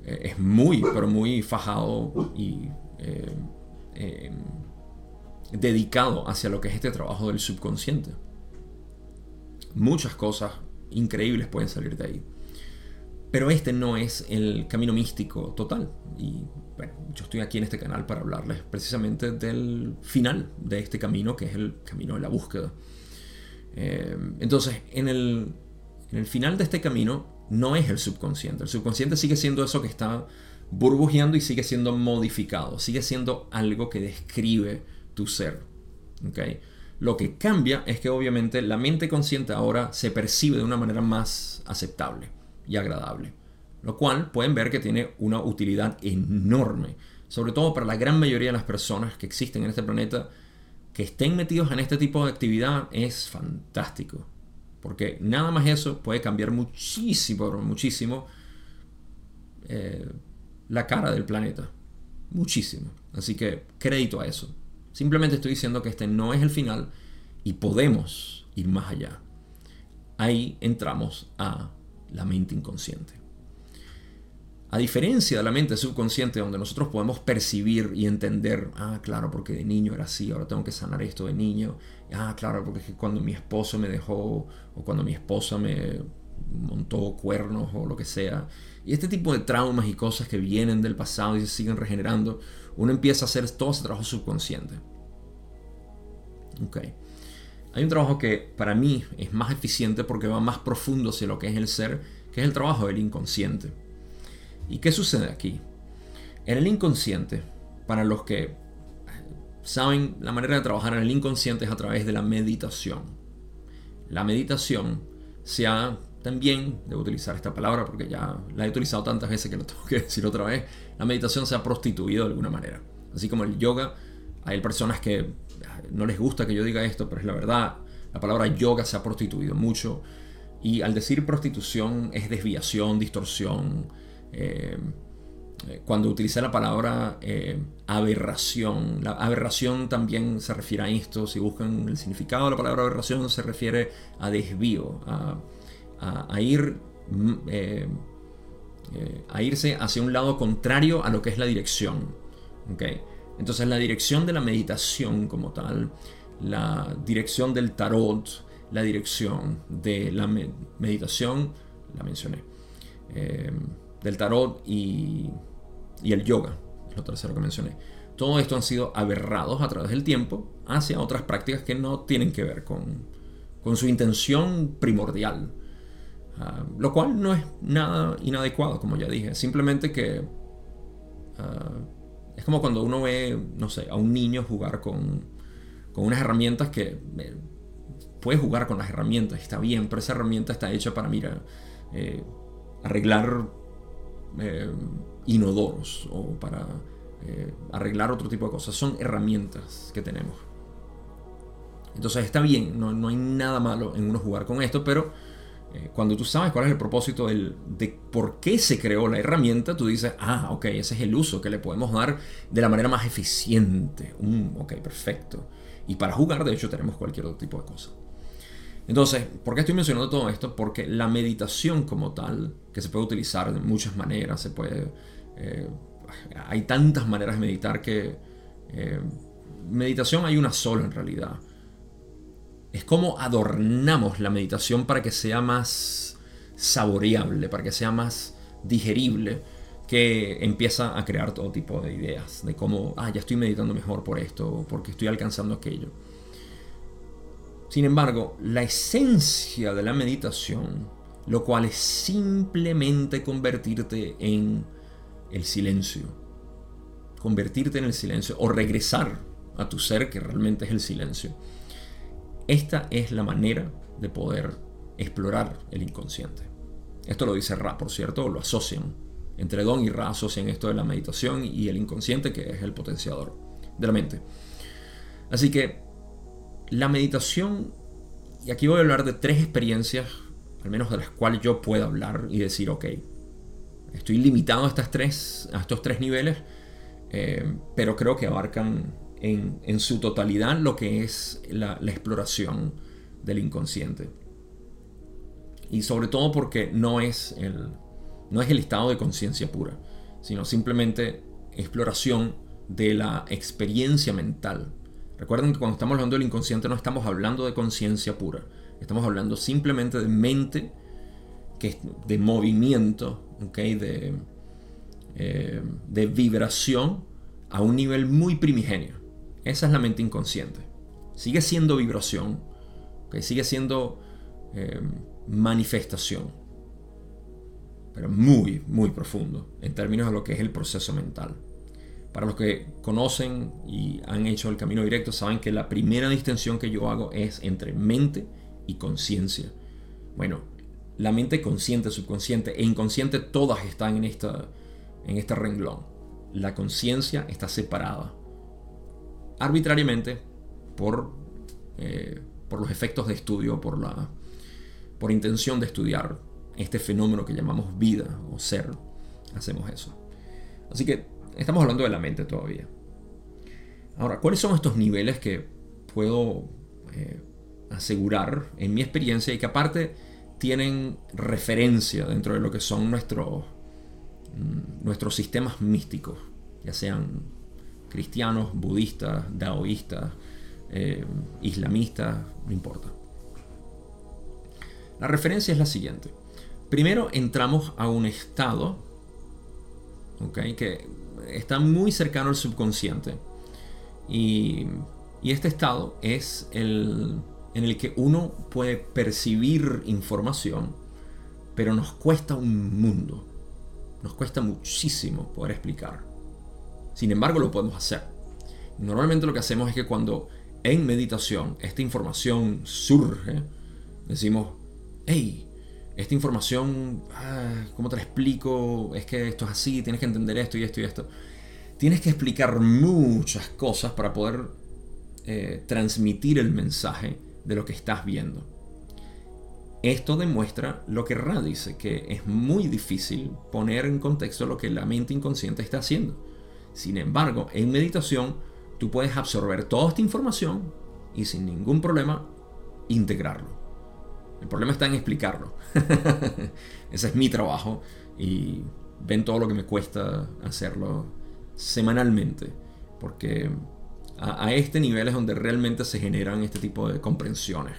eh, es muy, pero muy fajado y eh, dedicado hacia lo que es este trabajo del subconsciente. Muchas cosas increíbles pueden salir de ahí. Pero este no es el camino místico total. Y bueno, yo estoy aquí en este canal para hablarles precisamente del final de este camino, que es el camino de la búsqueda. Em, entonces, en el, en el final de este camino no es el subconsciente. El subconsciente sigue siendo eso que está burbujeando y sigue siendo modificado, sigue siendo algo que describe tu ser. ¿okay? Lo que cambia es que obviamente la mente consciente ahora se percibe de una manera más aceptable y agradable, lo cual pueden ver que tiene una utilidad enorme, sobre todo para la gran mayoría de las personas que existen en este planeta que estén metidos en este tipo de actividad es fantástico. Porque nada más eso puede cambiar muchísimo, muchísimo eh, la cara del planeta. Muchísimo. Así que crédito a eso. Simplemente estoy diciendo que este no es el final y podemos ir más allá. Ahí entramos a la mente inconsciente. A diferencia de la mente subconsciente, donde nosotros podemos percibir y entender, ah, claro, porque de niño era así, ahora tengo que sanar esto de niño, ah, claro, porque cuando mi esposo me dejó o cuando mi esposa me montó cuernos o lo que sea, y este tipo de traumas y cosas que vienen del pasado y se siguen regenerando, uno empieza a hacer todo ese trabajo subconsciente. Ok. Hay un trabajo que para mí es más eficiente porque va más profundo hacia lo que es el ser, que es el trabajo del inconsciente. ¿Y qué sucede aquí? En el inconsciente, para los que saben, la manera de trabajar en el inconsciente es a través de la meditación. La meditación se ha también, debo utilizar esta palabra porque ya la he utilizado tantas veces que lo tengo que decir otra vez, la meditación se ha prostituido de alguna manera. Así como el yoga, hay personas que no les gusta que yo diga esto, pero es la verdad, la palabra yoga se ha prostituido mucho. Y al decir prostitución es desviación, distorsión, eh, eh, cuando utilicé la palabra eh, aberración, la aberración también se refiere a esto, si buscan el significado de la palabra aberración se refiere a desvío, a, ir mm, a irse hacia un lado contrario a lo que es la dirección. Entonces la dirección de la meditación como tal, la dirección del tarot, la dirección de la meditación, la mencioné del tarot y, el yoga, lo tercero que mencioné. Todo esto han sido aberrados a través del tiempo hacia otras prácticas que no tienen que ver con, su intención primordial. Ah, lo cual no es nada inadecuado, como ya dije. Simplemente que ah, es como cuando uno ve, no sé, a un niño jugar con, con unas herramientas que eh, puede jugar con las herramientas, está bien, pero esa herramienta está hecha para, mira, eh, arreglar eh, inodoros o para eh, arreglar otro tipo de cosas. Son herramientas que tenemos. Entonces está bien, no, hay nada malo en uno jugar con esto, pero eh, cuando tú sabes cuál es el propósito de por qué se creó la herramienta, tú dices, ah, ok, ese es el uso que le podemos dar de la manera más eficiente. Mm, ok, perfecto. Y para jugar, de hecho, tenemos cualquier otro tipo de cosa. Entonces, ¿por qué estoy mencionando todo esto? Porque la meditación como tal, que se puede utilizar de muchas maneras, se puede... Eh, hay tantas maneras de meditar que... Eh, meditación hay una sola en realidad. Es como adornamos la meditación para que sea más saboreable, para que sea más digerible, que empieza a crear todo tipo de ideas de cómo, ah, ya estoy meditando mejor por esto, porque estoy alcanzando aquello. Sin embargo, la esencia de la meditación, lo cual es simplemente convertirte en el silencio, convertirte en el silencio o regresar a tu ser que realmente es el silencio. Esta es la manera de poder explorar el inconsciente. Esto lo dice Ra, por cierto, lo asocian. Entre Don y Ra asocian esto de la meditación y el inconsciente, que es el potenciador de la mente. Así que la meditación, y aquí voy a hablar de tres experiencias, al menos de las cuales yo puedo hablar y decir, ok, estoy limitado a, estas tres, a estos tres niveles, eh, pero creo que abarcan en, su totalidad lo que es la, exploración del inconsciente. Y sobre todo porque no es el, no es el estado de conciencia pura, sino simplemente exploración de la experiencia mental Recuerden que cuando estamos hablando del inconsciente no estamos hablando de conciencia pura. Estamos hablando simplemente de mente, que de movimiento, de, eh, de vibración a un nivel muy primigenio. Esa es la mente inconsciente. Sigue siendo vibración, sigue siendo eh, manifestación, pero muy, muy profundo en términos de lo que es el proceso mental. Para los que conocen y han hecho el camino directo, saben que la primera distinción que yo hago es entre mente y conciencia. Bueno, la mente consciente, subconsciente e inconsciente, todas están en, esta, en este renglón. La conciencia está separada arbitrariamente por, eh, por los efectos de estudio, por, la, por intención de estudiar este fenómeno que llamamos vida o ser. Hacemos eso. Así que Estamos hablando de la mente todavía. Ahora, ¿cuáles son estos niveles que puedo eh, asegurar en mi experiencia y que aparte tienen referencia dentro de lo que son nuestros, mm, nuestros sistemas místicos, ya sean cristianos, budistas, daoístas, eh, islamistas, no importa. La referencia es la siguiente. Primero entramos a un estado que está muy cercano al subconsciente. Y, y este estado es el en el que uno puede percibir información, pero nos cuesta un mundo. Nos cuesta muchísimo poder explicar. Sin embargo, lo podemos hacer. Normalmente lo que hacemos es que cuando en meditación esta información surge, decimos, hey, esta información, ah, ¿cómo te la explico? Es que esto es así, tienes que entender esto y esto y esto. Tienes que explicar muchas cosas para poder eh, transmitir el mensaje de lo que estás viendo. Esto demuestra lo que Ra dice, que es muy difícil poner en contexto lo que la mente inconsciente está haciendo. Sin embargo, en meditación tú puedes absorber toda esta información y sin ningún problema integrarlo. El problema está en explicarlo. Ese es mi trabajo y ven todo lo que me cuesta hacerlo semanalmente. Porque a, este nivel es donde realmente se generan este tipo de comprensiones.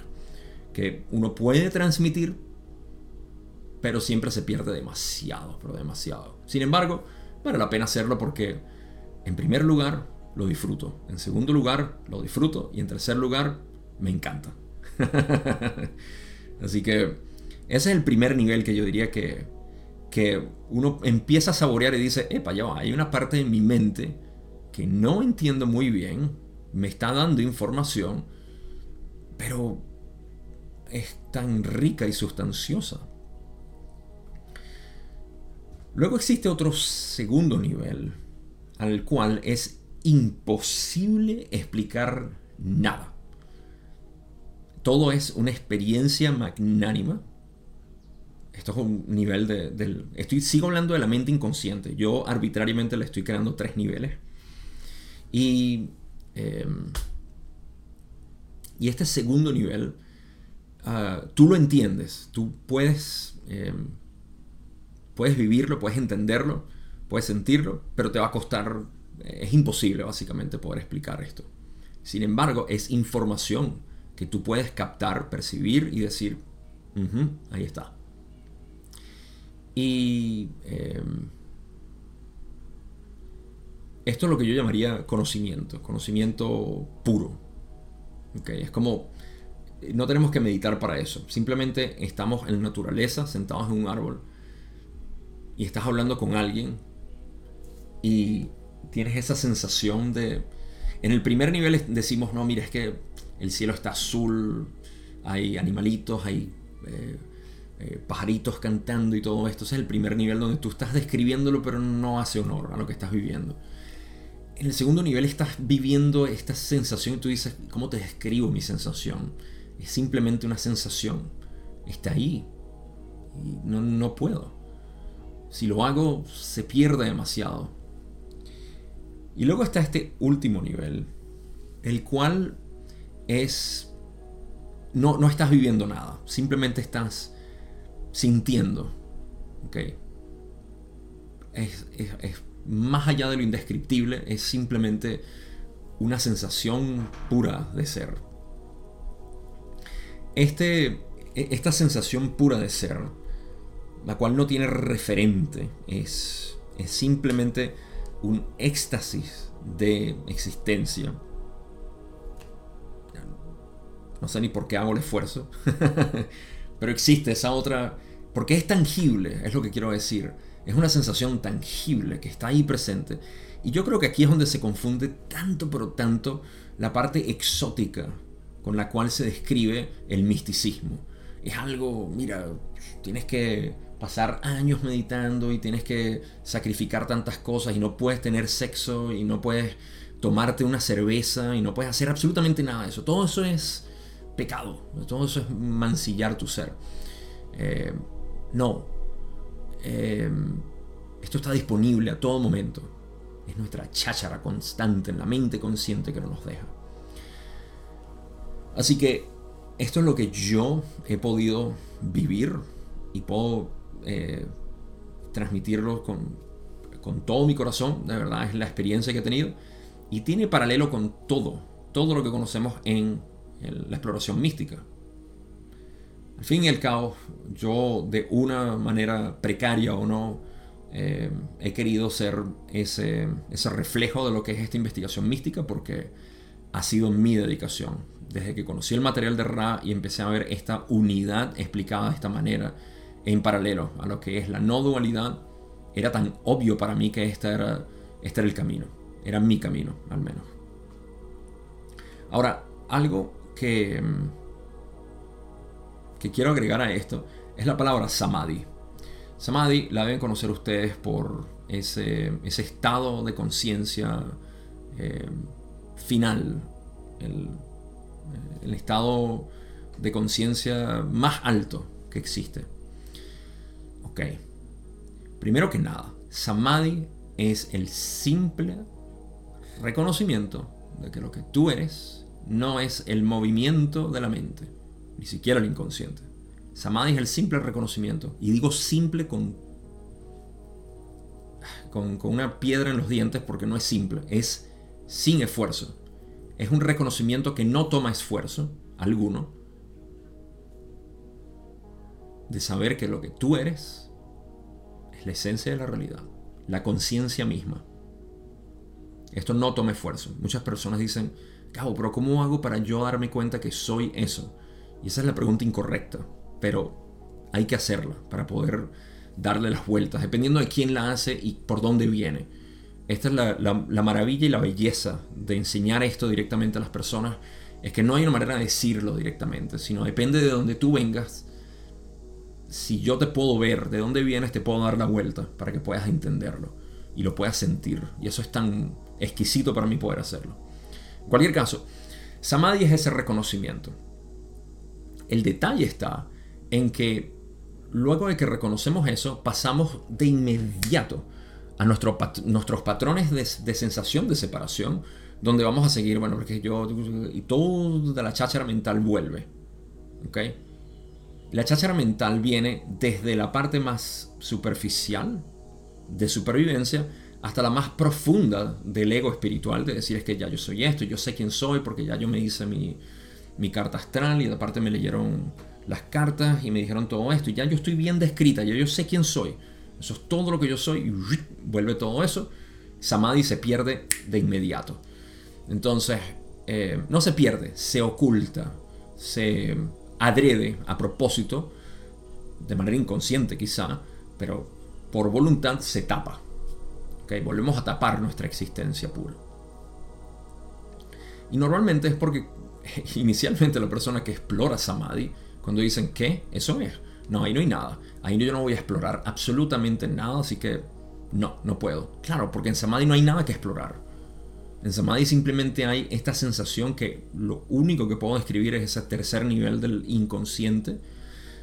Que uno puede transmitir, pero siempre se pierde demasiado, pero demasiado. Sin embargo, vale la pena hacerlo porque, en primer lugar, lo disfruto. En segundo lugar, lo disfruto. Y en tercer lugar, me encanta. Así que ese es el primer nivel que yo diría que, que uno empieza a saborear y dice, epa, ya va, hay una parte de mi mente que no entiendo muy bien, me está dando información, pero es tan rica y sustanciosa. Luego existe otro segundo nivel, al cual es imposible explicar nada. Todo es una experiencia magnánima. Esto es un nivel de. Estoy, sigo hablando de la mente inconsciente. Yo arbitrariamente le estoy creando tres niveles. Y, em, y este segundo nivel, ah, tú lo entiendes, tú puedes, em, puedes vivirlo, puedes entenderlo, puedes sentirlo, pero te va a costar, es imposible básicamente poder explicar esto. Sin embargo, es información tú puedes captar, percibir y decir, ahí está. Y em, esto es lo que yo llamaría conocimiento, conocimiento puro. Es como, no tenemos que meditar para eso, simplemente estamos en la naturaleza, sentados en un árbol, y estás hablando con alguien y tienes esa sensación de... En el primer nivel decimos, no, mira, es que el cielo está azul, hay animalitos, hay eh, eh, pajaritos cantando y todo esto. Ese es el primer nivel donde tú estás describiéndolo, pero no hace honor a lo que estás viviendo en el segundo nivel estás viviendo esta sensación y tú dices, ¿cómo te describo mi sensación? Es simplemente una sensación. Está ahí. Y no, no puedo. Si lo hago, se pierde demasiado. Y luego está este último nivel, el cual es... No, no estás viviendo nada, simplemente estás sintiendo. ¿Ok? Es, es, es más allá de lo indescriptible, es simplemente una sensación pura de ser. Este, e, esta sensación pura de ser, la cual no tiene referente, es, es simplemente un éxtasis de existencia. No sé ni por qué hago el esfuerzo, pero existe esa otra, porque es tangible, es lo que quiero decir es una sensación tangible que está ahí presente. Y yo creo que aquí es donde se confunde tanto, pero tanto, la parte exótica con la cual se describe el misticismo. Es algo, mira, tienes que pasar años meditando y tienes que sacrificar tantas cosas y no puedes tener sexo y no puedes tomarte una cerveza y no puedes hacer absolutamente nada de eso. Todo eso es pecado, todo eso es mancillar tu ser. Eh, no, Em, esto está disponible a todo momento. Es nuestra cháchara constante en la mente consciente que no nos deja. Así que esto es lo que yo he podido vivir y puedo eh, transmitirlo con, con todo mi corazón. De verdad es la experiencia que he tenido. Y tiene paralelo con todo, todo lo que conocemos en la exploración mística. Al fin y al cabo, yo de una manera precaria o no, eh, he querido ser ese, ese reflejo de lo que es esta investigación mística porque ha sido mi dedicación. Desde que conocí el material de Ra y empecé a ver esta unidad explicada de esta manera, en paralelo a lo que es la no dualidad, era tan obvio para mí que este era, este era el camino. Era mi camino, al menos. Ahora, algo que, quiero agregar a esto es la palabra samadhi. Samadhi la deben conocer ustedes por ese, ese estado de conciencia eh, final, el, el estado de conciencia más alto que existe. Ok. Primero que nada, Samadhi es el simple reconocimiento de que lo que tú eres no es el movimiento de la mente, ni siquiera el inconsciente. Samadhi es el simple reconocimiento. Y digo simple con, con, una piedra en los dientes porque no es simple, es sin esfuerzo. Es un reconocimiento que no toma esfuerzo alguno de saber que lo que tú eres es la esencia de la realidad, la conciencia misma. Esto no toma esfuerzo. Muchas personas dicen, Cabo, pero ¿cómo hago para yo darme cuenta que soy eso? Y esa es la pregunta incorrecta, pero hay que hacerla para poder darle las vueltas, dependiendo de quién la hace y por dónde viene. Esta es la, la, maravilla y la belleza de enseñar esto directamente a las personas, es que no hay una manera de decirlo directamente, sino depende de dónde tú vengas. Si yo te puedo ver de dónde vienes, te puedo dar la vuelta para que puedas entenderlo y lo puedas sentir. Y eso es tan exquisito para mí poder hacerlo. Cualquier caso, Samadhi es ese reconocimiento. El detalle está en que luego de que reconocemos eso, pasamos de inmediato a nuestro nuestros patrones de, sensación de separación, donde vamos a seguir, bueno, porque yo, y toda la cháchara mental vuelve. ¿Ok? La cháchara mental viene desde la parte más superficial de supervivencia hasta la más profunda del ego espiritual, de decir es que ya yo soy esto, yo sé quién soy porque ya yo me hice mi, mi carta astral y aparte me leyeron las cartas y me dijeron todo esto y ya yo estoy bien descrita, ya yo sé quién soy. Eso es todo lo que yo soy y vuelve todo eso. Samadhi se pierde de inmediato. Entonces, eh, no se pierde, se oculta, se adrede a propósito, de manera inconsciente quizá, pero por voluntad se tapa. Volvemos a tapar nuestra existencia pura. Y normalmente es porque inicialmente la persona que explora Samadhi, cuando dicen que eso es, no, ahí no hay nada, ahí yo no voy a explorar absolutamente nada, así que no, no puedo. Claro, porque en Samadhi no hay nada que explorar. En Samadhi simplemente hay esta sensación que lo único que puedo describir es ese tercer nivel del inconsciente,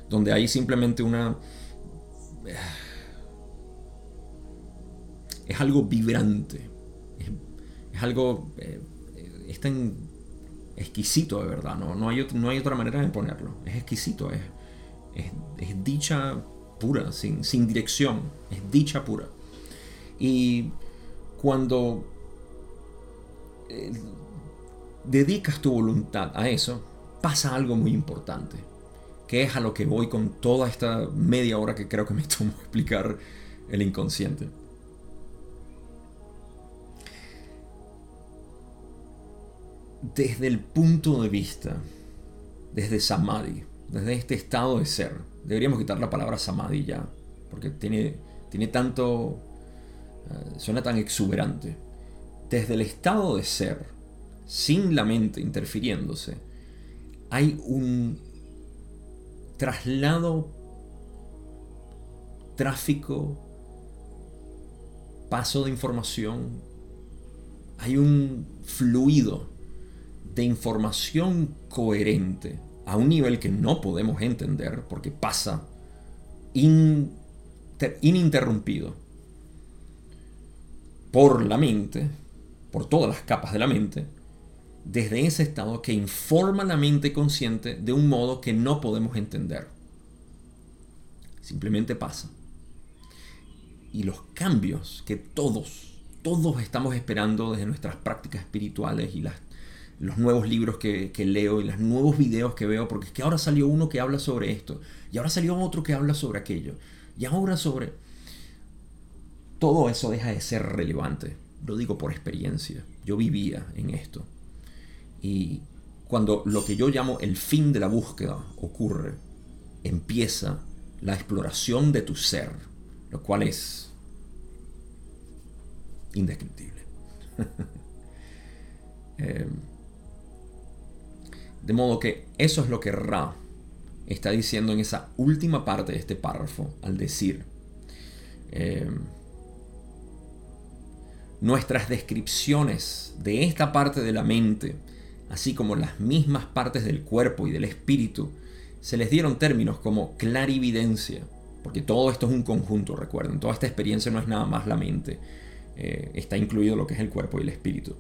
donde hay simplemente una es algo vibrante, es, algo, eh, es tan exquisito de verdad, ¿no? No, hay, no hay otra manera de ponerlo, es exquisito, es, es, dicha pura, sin, sin dirección, es dicha pura. Y cuando eh, dedicas tu voluntad a eso, pasa algo muy importante, que es a lo que voy con toda esta media hora que creo que me tomo explicar el inconsciente. Desde el punto de vista, desde Samadhi, desde este estado de ser, deberíamos quitar la palabra Samadhi ya, porque tiene, tiene tanto, eh, suena tan exuberante. Desde el estado de ser, sin la mente interfiriéndose, hay un traslado, tráfico, paso de información, hay un fluido de información coherente a un nivel que no podemos entender porque pasa ininterrumpido por la mente, por todas las capas de la mente, desde ese estado que informa la mente consciente de un modo que no podemos entender. Simplemente pasa. Y los cambios que todos, todos estamos esperando desde nuestras prácticas espirituales y las, los nuevos libros que, leo y los nuevos videos que veo, porque es que ahora salió uno que habla sobre esto, y ahora salió otro que habla sobre aquello, y ahora sobre... Todo eso deja de ser relevante. Lo digo por experiencia. Yo vivía en esto. Y cuando lo que yo llamo el fin de la búsqueda ocurre, empieza la exploración de tu ser, lo cual es indescriptible. Em, de modo que eso es lo que Ra está diciendo en esa última parte de este párrafo al decir, em, nuestras descripciones de esta parte de la mente así como las mismas partes del cuerpo y del espíritu, se les dieron términos como clarividencia, porque todo esto es un conjunto, recuerden, toda esta experiencia no es nada más la mente, eh, está incluido lo que es el cuerpo y el espíritu,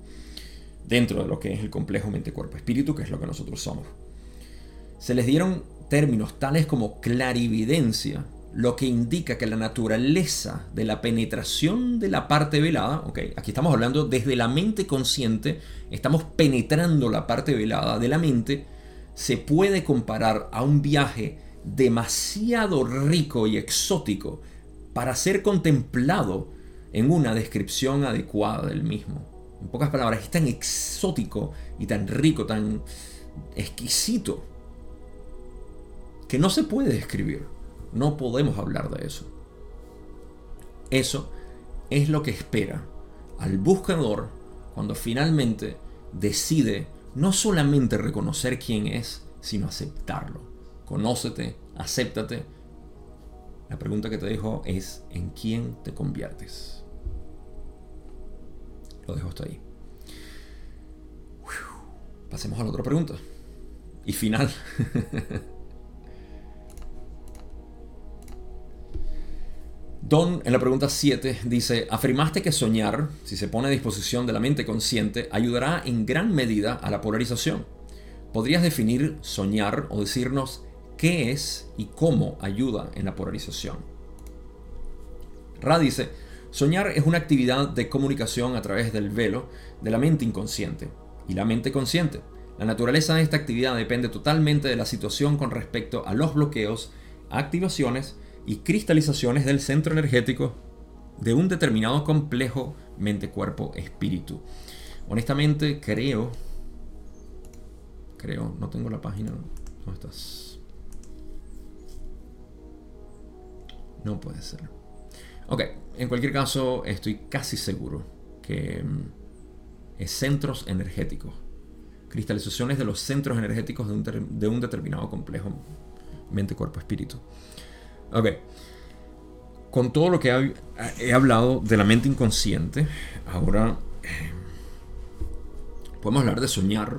dentro de lo que es el complejo mente-cuerpo-espíritu, que es lo que nosotros somos. Se les dieron términos tales como clarividencia, lo que indica que la naturaleza de la penetración de la parte velada, ok, aquí estamos hablando desde la mente consciente, estamos penetrando la parte velada de la mente, se puede comparar a un viaje demasiado rico y exótico para ser contemplado en una descripción adecuada del mismo. En pocas palabras, es tan exótico y tan rico, tan exquisito, que no se puede describir. No podemos hablar de eso. Eso es lo que espera al buscador cuando finalmente decide no solamente reconocer quién es, sino aceptarlo. Conócete, acéptate. La pregunta que te dejo es, ¿en quién te conviertes? Dejo hasta ahí. Pasemos a la otra pregunta. Y final. Don, en la pregunta 7, dice, afirmaste que soñar, si se pone a disposición de la mente consciente, ayudará en gran medida a la polarización. ¿Podrías definir soñar o decirnos qué es y cómo ayuda en la polarización? Ra dice, soñar es una actividad de comunicación a través del velo de la mente inconsciente y la mente consciente. La naturaleza de esta actividad depende totalmente de la situación con respecto a los bloqueos, activaciones, y cristalizaciones del centro energético de un determinado complejo mente-cuerpo-espíritu. Honestamente, creo. Creo, no tengo la página. ¿Dónde estás? No puede ser. Ok, en cualquier caso, estoy casi seguro que mm, es centros energéticos. Cristalizaciones de los centros energéticos de un, de un determinado complejo mente-cuerpo-espíritu. Ok. Con todo lo que he hablado de la mente inconsciente, ahora eh, podemos hablar de soñar,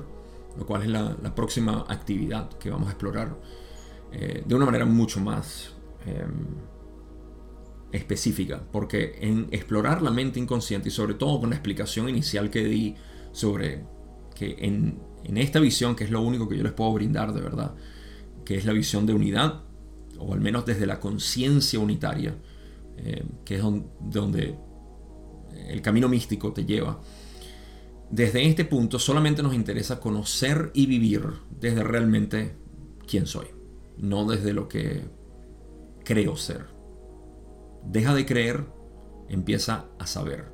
lo cual es la, próxima actividad que vamos a explorar eh, de una manera mucho más em, específica, porque en explorar la mente inconsciente y sobre todo con la explicación inicial que di sobre que en, en esta visión, que es lo único que yo les puedo brindar de verdad, que es la visión de unidad, o al menos desde la conciencia unitaria, eh, que es donde, el camino místico te lleva. Desde este punto solamente nos interesa conocer y vivir desde realmente quién soy, no desde lo que creo ser. Deja de creer, empieza a saber.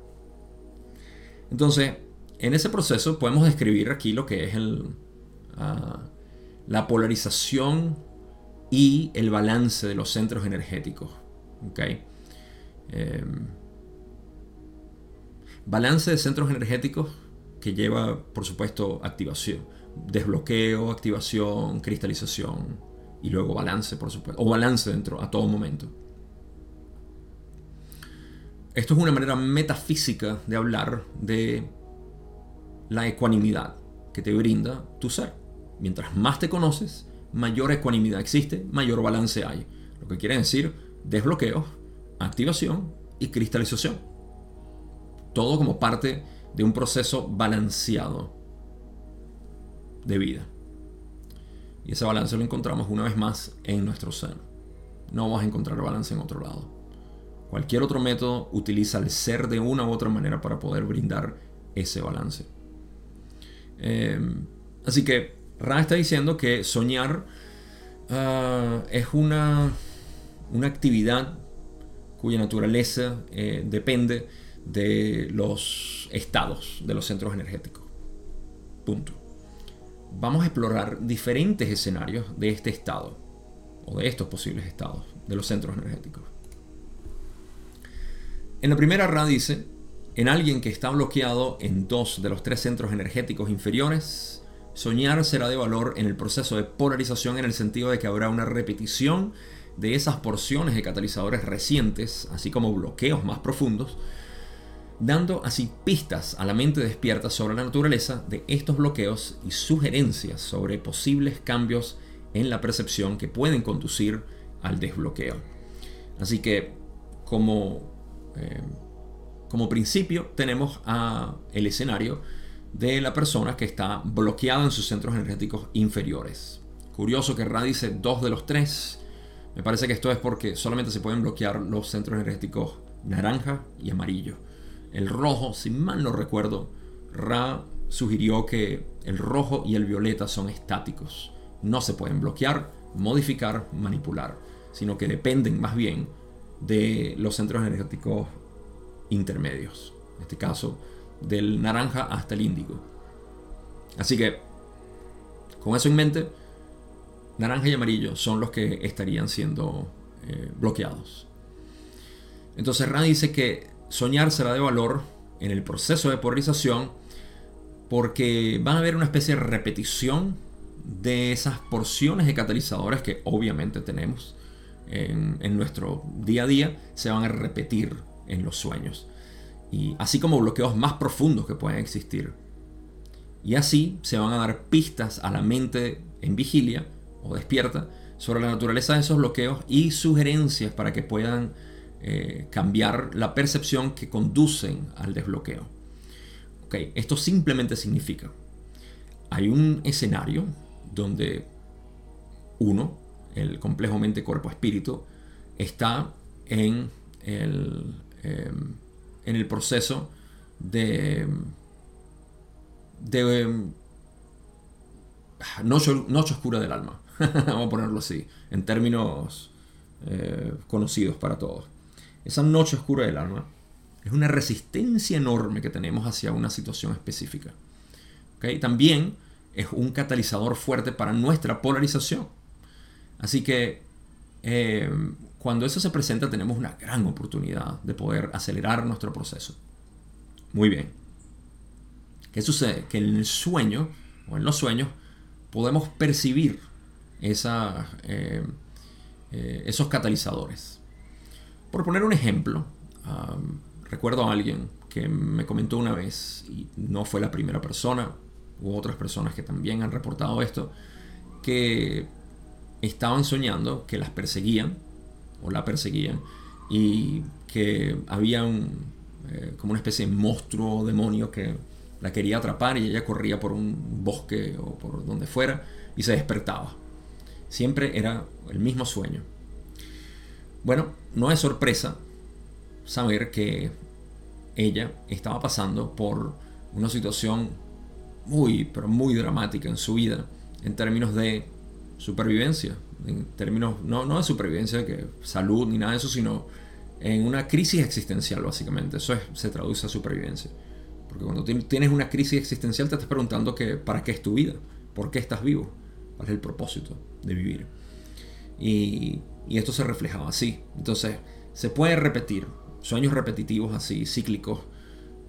Entonces, en ese proceso podemos describir aquí lo que es el, ah, la polarización y el balance de los centros energéticos. Em, balance de centros energéticos que lleva, por supuesto, activación, desbloqueo, activación, cristalización y luego balance, por supuesto, o balance dentro a todo momento. Esto es una manera metafísica de hablar de la ecuanimidad que te brinda tu ser. Mientras más te conoces, mayor ecuanimidad existe, mayor balance hay. Lo que quiere decir desbloqueo, activación y cristalización. Todo como parte de un proceso balanceado de vida. Y ese balance lo encontramos una vez más en nuestro ser. No vamos a encontrar balance en otro lado. Cualquier otro método utiliza el ser de una u otra manera para poder brindar ese balance. Em, así que Ra está diciendo que soñar ah, es una, una actividad cuya naturaleza eh, depende de los estados de los centros energéticos. Punto vamos a explorar diferentes escenarios de este estado, o de estos posibles estados, de los centros energéticos. En la primera RA dice, en alguien que está bloqueado en dos de los tres centros energéticos inferiores, soñar será de valor en el proceso de polarización en el sentido de que habrá una repetición de esas porciones de catalizadores recientes, así como bloqueos más profundos, dando así pistas a la mente despierta sobre la naturaleza de estos bloqueos y sugerencias sobre posibles cambios en la percepción que pueden conducir al desbloqueo. Así que como, eh, como principio tenemos el escenario de la persona que está bloqueada en sus centros energéticos inferiores. Curioso que Ra dice dos de los tres. Me parece que esto es porque solamente se pueden bloquear los centros energéticos naranja y amarillo el rojo, si mal no recuerdo, Ra sugirió que el rojo y el violeta son estáticos. No se pueden bloquear, modificar, manipular, sino que dependen más bien de los centros energéticos intermedios. En este caso, del naranja hasta el índigo. Así que, con eso en mente, naranja y amarillo son los que estarían siendo eh, bloqueados. Entonces Ra dice que soñar será de valor en el proceso de polarización porque van a haber una especie de repetición de esas porciones de catalizadores que obviamente tenemos en, nuestro día a día, se van a repetir en los sueños. Y así como bloqueos más profundos que pueden existir. Y así se van a dar pistas a la mente en vigilia o despierta sobre la naturaleza de esos bloqueos y sugerencias para que puedan eh, cambiar la percepción que conducen al desbloqueo. Okay, esto simplemente significa, hay un escenario donde uno, el complejo mente, cuerpo, espíritu, está en el, em, en el proceso de, de em, noche, noche oscura del alma, vamos a ponerlo así, en términos eh, conocidos para todos. Esa noche oscura del alma es una resistencia enorme que tenemos hacia una situación específica. ¿Okay? También es un catalizador fuerte para nuestra polarización. Así que eh, cuando eso se presenta tenemos una gran oportunidad de poder acelerar nuestro proceso. Muy bien. ¿Qué sucede? Que en el sueño o en los sueños podemos percibir eh, eh, esos catalizadores. Por poner un ejemplo, recuerdo a alguien que me comentó una vez, y no fue la primera persona, u otras personas que también han reportado esto, que estaban soñando que las perseguían, o la perseguían, y que había un, eh, como una especie de monstruo o demonio que la quería atrapar y ella corría por un bosque o por donde fuera y se despertaba. Siempre era el mismo sueño. Bueno, no es sorpresa saber que ella estaba pasando por una situación muy, pero muy dramática en su vida en términos de supervivencia, en términos no, no de supervivencia, que salud ni nada de eso, sino en una crisis existencial básicamente. Eso se traduce a supervivencia. Porque cuando tienes una crisis existencial te estás preguntando que, para qué es tu vida, por qué estás vivo, cuál es el propósito de vivir. Y y esto se reflejaba así. Entonces, se puede repetir. Sueños repetitivos así, cíclicos,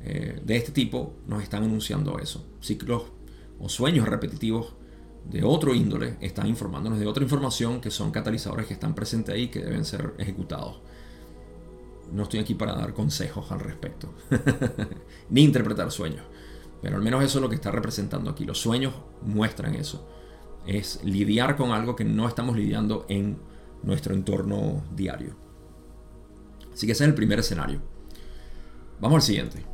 eh, de este tipo, nos están anunciando eso. Ciclos o sueños repetitivos de otro índole están informándonos de otra información que son catalizadores que están presentes ahí que deben ser ejecutados. No estoy aquí para dar consejos al respecto, ni interpretar sueños, pero al menos eso es lo que está representando aquí. Los sueños muestran eso. Es lidiar con algo que no estamos lidiando en nuestro entorno diario. Así que ese es el primer escenario. Vamos al siguiente.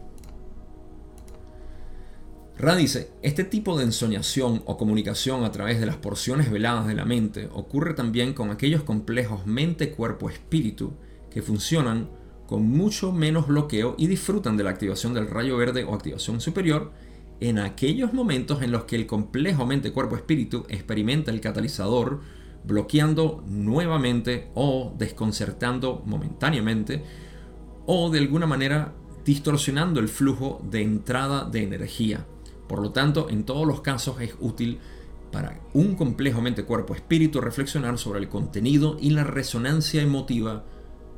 Ra dice, este tipo de ensoñación o comunicación a través de las porciones veladas de la mente ocurre también con aquellos complejos mente-cuerpo-espíritu que funcionan con mucho menos bloqueo y disfrutan de la activación del rayo verde o activación superior en aquellos momentos en los que el complejo mente-cuerpo-espíritu experimenta el catalizador bloqueando nuevamente o desconcertando momentáneamente o de alguna manera distorsionando el flujo de entrada de energía por lo tanto, en todos los casos es útil para un complejo mente-cuerpo-espíritu reflexionar sobre el contenido y la resonancia emotiva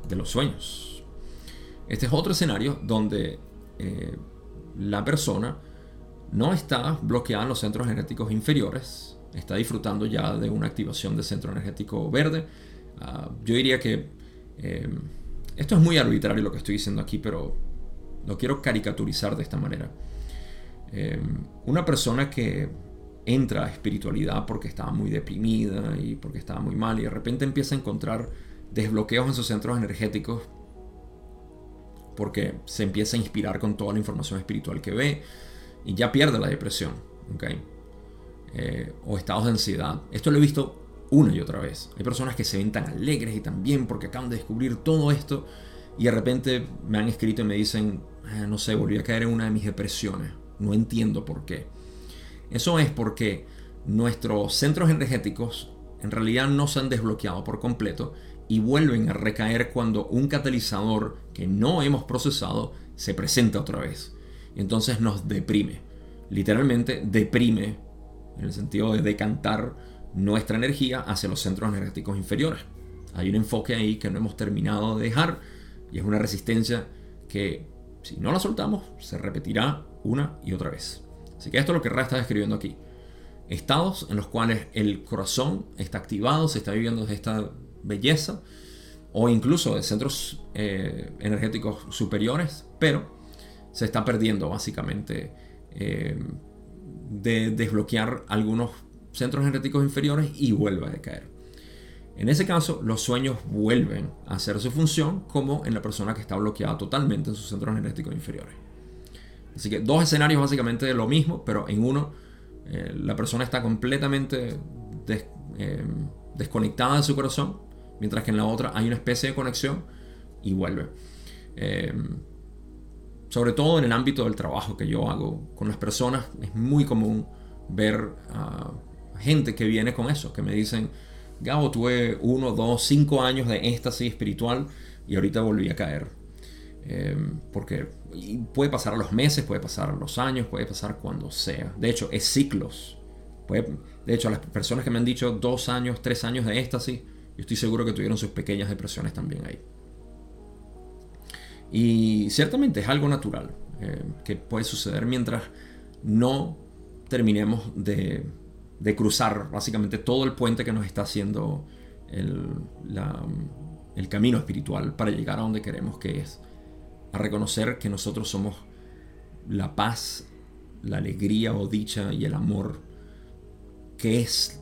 de los sueños. Este es otro escenario donde eh, la persona no está bloqueada en los centros energéticos inferiores, está disfrutando ya de una activación de centro energético verde. Ah, yo diría que eh, esto es muy arbitrario lo que estoy diciendo aquí, pero lo quiero caricaturizar de esta manera. Em, una persona que entra a espiritualidad porque estaba muy deprimida y porque estaba muy mal y de repente empieza a encontrar desbloqueos en sus centros energéticos porque se empieza a inspirar con toda la información espiritual que ve y ya pierde la depresión, eh, o estados de ansiedad. Esto lo he visto una y otra vez. Hay personas que se ven tan alegres y tan bien porque acaban de descubrir todo esto y de repente me han escrito y me dicen, ah, no sé, volví a caer en una de mis depresiones no entiendo por qué. Eso es porque nuestros centros energéticos en realidad no se han desbloqueado por completo y vuelven a recaer cuando un catalizador que no hemos procesado se presenta otra vez. entonces nos deprime. Literalmente deprime en el sentido de decantar nuestra energía hacia los centros energéticos inferiores. Hay un enfoque ahí que no hemos terminado de dejar y es una resistencia que si no la soltamos se repetirá una y otra vez. Así que esto es lo que Ra está describiendo aquí. Estados en los cuales el corazón está activado, se está viviendo de esta belleza, o incluso de centros eh, energéticos superiores, pero se está perdiendo básicamente eh, de desbloquear algunos centros energéticos inferiores y vuelve a decaer. En ese caso, los sueños vuelven a hacer su función como en la persona que está bloqueada totalmente en sus centros energéticos inferiores. Así que dos escenarios básicamente de lo mismo, pero en uno eh, la persona está completamente eh, desconectada de su corazón, mientras que en la otra hay una especie de conexión y vuelve. Eh, sobre todo en el ámbito del trabajo que yo hago con las personas, es muy común ver a gente que viene con eso, que me dicen, Gabo, tuve uno, dos, cinco años de éxtasis espiritual y ahorita volví a caer. Em, porque puede pasar a los meses, puede pasar a los años, puede pasar cuando sea. De hecho, es ciclos. de hecho, las personas que me han dicho dos años, tres años de éxtasis, yo estoy seguro que tuvieron sus pequeñas depresiones también ahí. Y ciertamente es algo natural em, que puede suceder mientras no terminemos de, cruzar básicamente todo el puente que nos está haciendo el camino espiritual para llegar a donde queremos que es a reconocer que nosotros somos la paz, la alegría o dicha y el amor, que es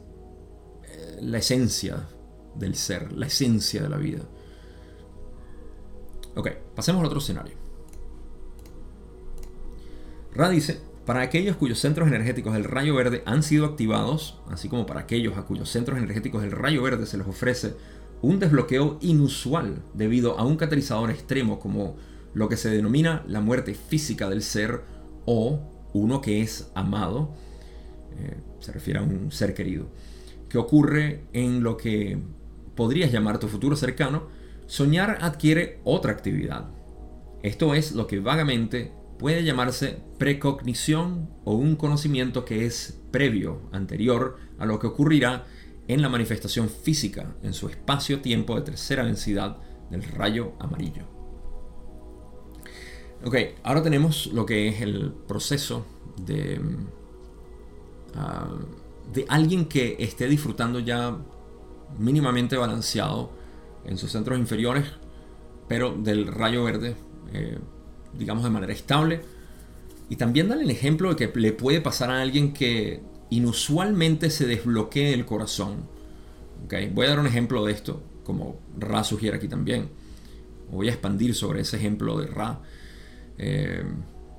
eh, la esencia del ser, la esencia de la vida. Ok, pasemos al otro escenario. Ra dice, para aquellos cuyos centros energéticos del rayo verde han sido activados, así como para aquellos a cuyos centros energéticos del rayo verde se les ofrece un desbloqueo inusual debido a un catalizador extremo como lo que se denomina la muerte física del ser o uno que es amado, eh, se refiere a un ser querido, que ocurre en lo que podrías llamar tu futuro cercano, soñar adquiere otra actividad. Esto es lo que vagamente puede llamarse precognición o un conocimiento que es previo, anterior a lo que ocurrirá en la manifestación física en su espacio-tiempo de tercera densidad del rayo amarillo. Ok, ahora tenemos lo que es el proceso de, ah, de alguien que esté disfrutando ya mínimamente balanceado en sus centros inferiores, pero del rayo verde, eh, digamos de manera estable. Y también darle el ejemplo de que le puede pasar a alguien que inusualmente se desbloquee el corazón. Okay, voy a dar un ejemplo de esto, como Ra sugiere aquí también. Voy a expandir sobre ese ejemplo de Ra. Eh,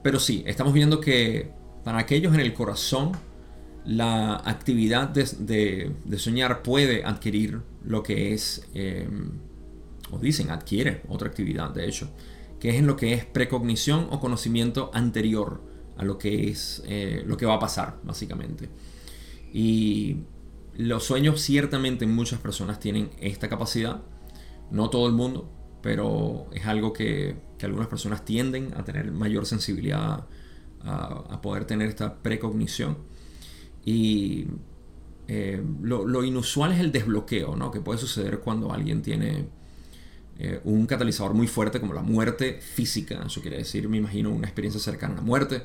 pero sí, estamos viendo que para aquellos en el corazón, la actividad de, soñar puede adquirir lo que es, em, o dicen, adquiere otra actividad, de hecho, que es en lo que es precognición o conocimiento anterior a lo que es eh, lo que va a pasar, básicamente. Y los sueños ciertamente muchas personas tienen esta capacidad, no todo el mundo, pero es algo que, algunas personas tienden a tener mayor sensibilidad a, poder tener esta precognición. Y eh, lo, inusual es el desbloqueo, ¿no? que puede suceder cuando alguien tiene eh, un catalizador muy fuerte como la muerte física, eso quiere decir, me imagino, una experiencia cercana a la muerte,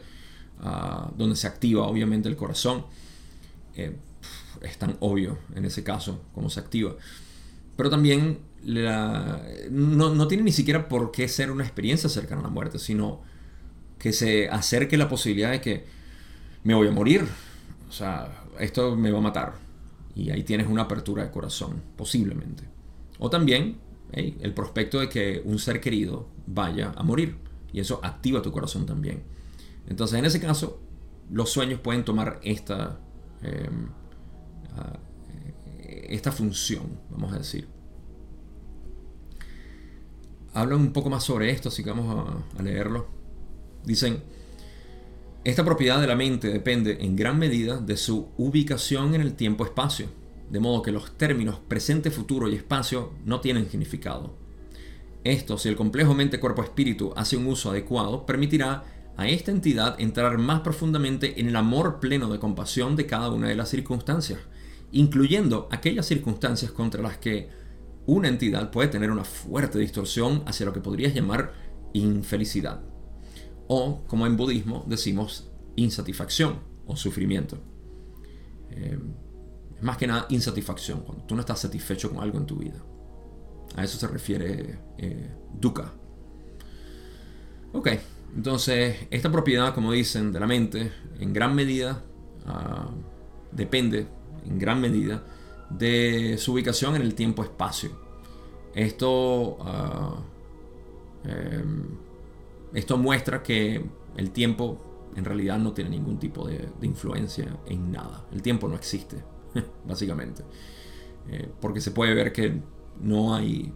ah, donde se activa obviamente el corazón. Eh, es tan obvio en ese caso cómo se activa. Pero también no, tiene ni siquiera por qué ser una experiencia cercana a la muerte, sino que se acerque la posibilidad de que me voy a morir. O sea, esto me va a matar. Y ahí tienes una apertura de corazón, posiblemente. O también el prospecto de que un ser querido vaya a morir. Y eso activa tu corazón también. Entonces, en ese caso, los sueños pueden tomar esta, em, ah, esta función, vamos a decir hablan un poco más sobre esto, así que vamos a, leerlo. Dicen, esta propiedad de la mente depende en gran medida de su ubicación en el tiempo-espacio, de modo que los términos presente, futuro y espacio no tienen significado. Esto, si el complejo mente-cuerpo-espíritu hace un uso adecuado, permitirá a esta entidad entrar más profundamente en el amor pleno de compasión de cada una de las circunstancias, incluyendo aquellas circunstancias contra las que una entidad puede tener una fuerte distorsión hacia lo que podrías llamar infelicidad. O, como en budismo decimos, insatisfacción o sufrimiento. Eh, más que nada insatisfacción, cuando tú no estás satisfecho con algo en tu vida. A eso se refiere eh, dukkha. Ok, entonces esta propiedad, como dicen, de la mente, en gran medida, ah, depende, en gran medida, de su ubicación en el tiempo-espacio. Esto, ah, em, esto muestra que el tiempo en realidad no tiene ningún tipo de, influencia en nada. El tiempo no existe, básicamente. Eh, porque se puede ver que no hay...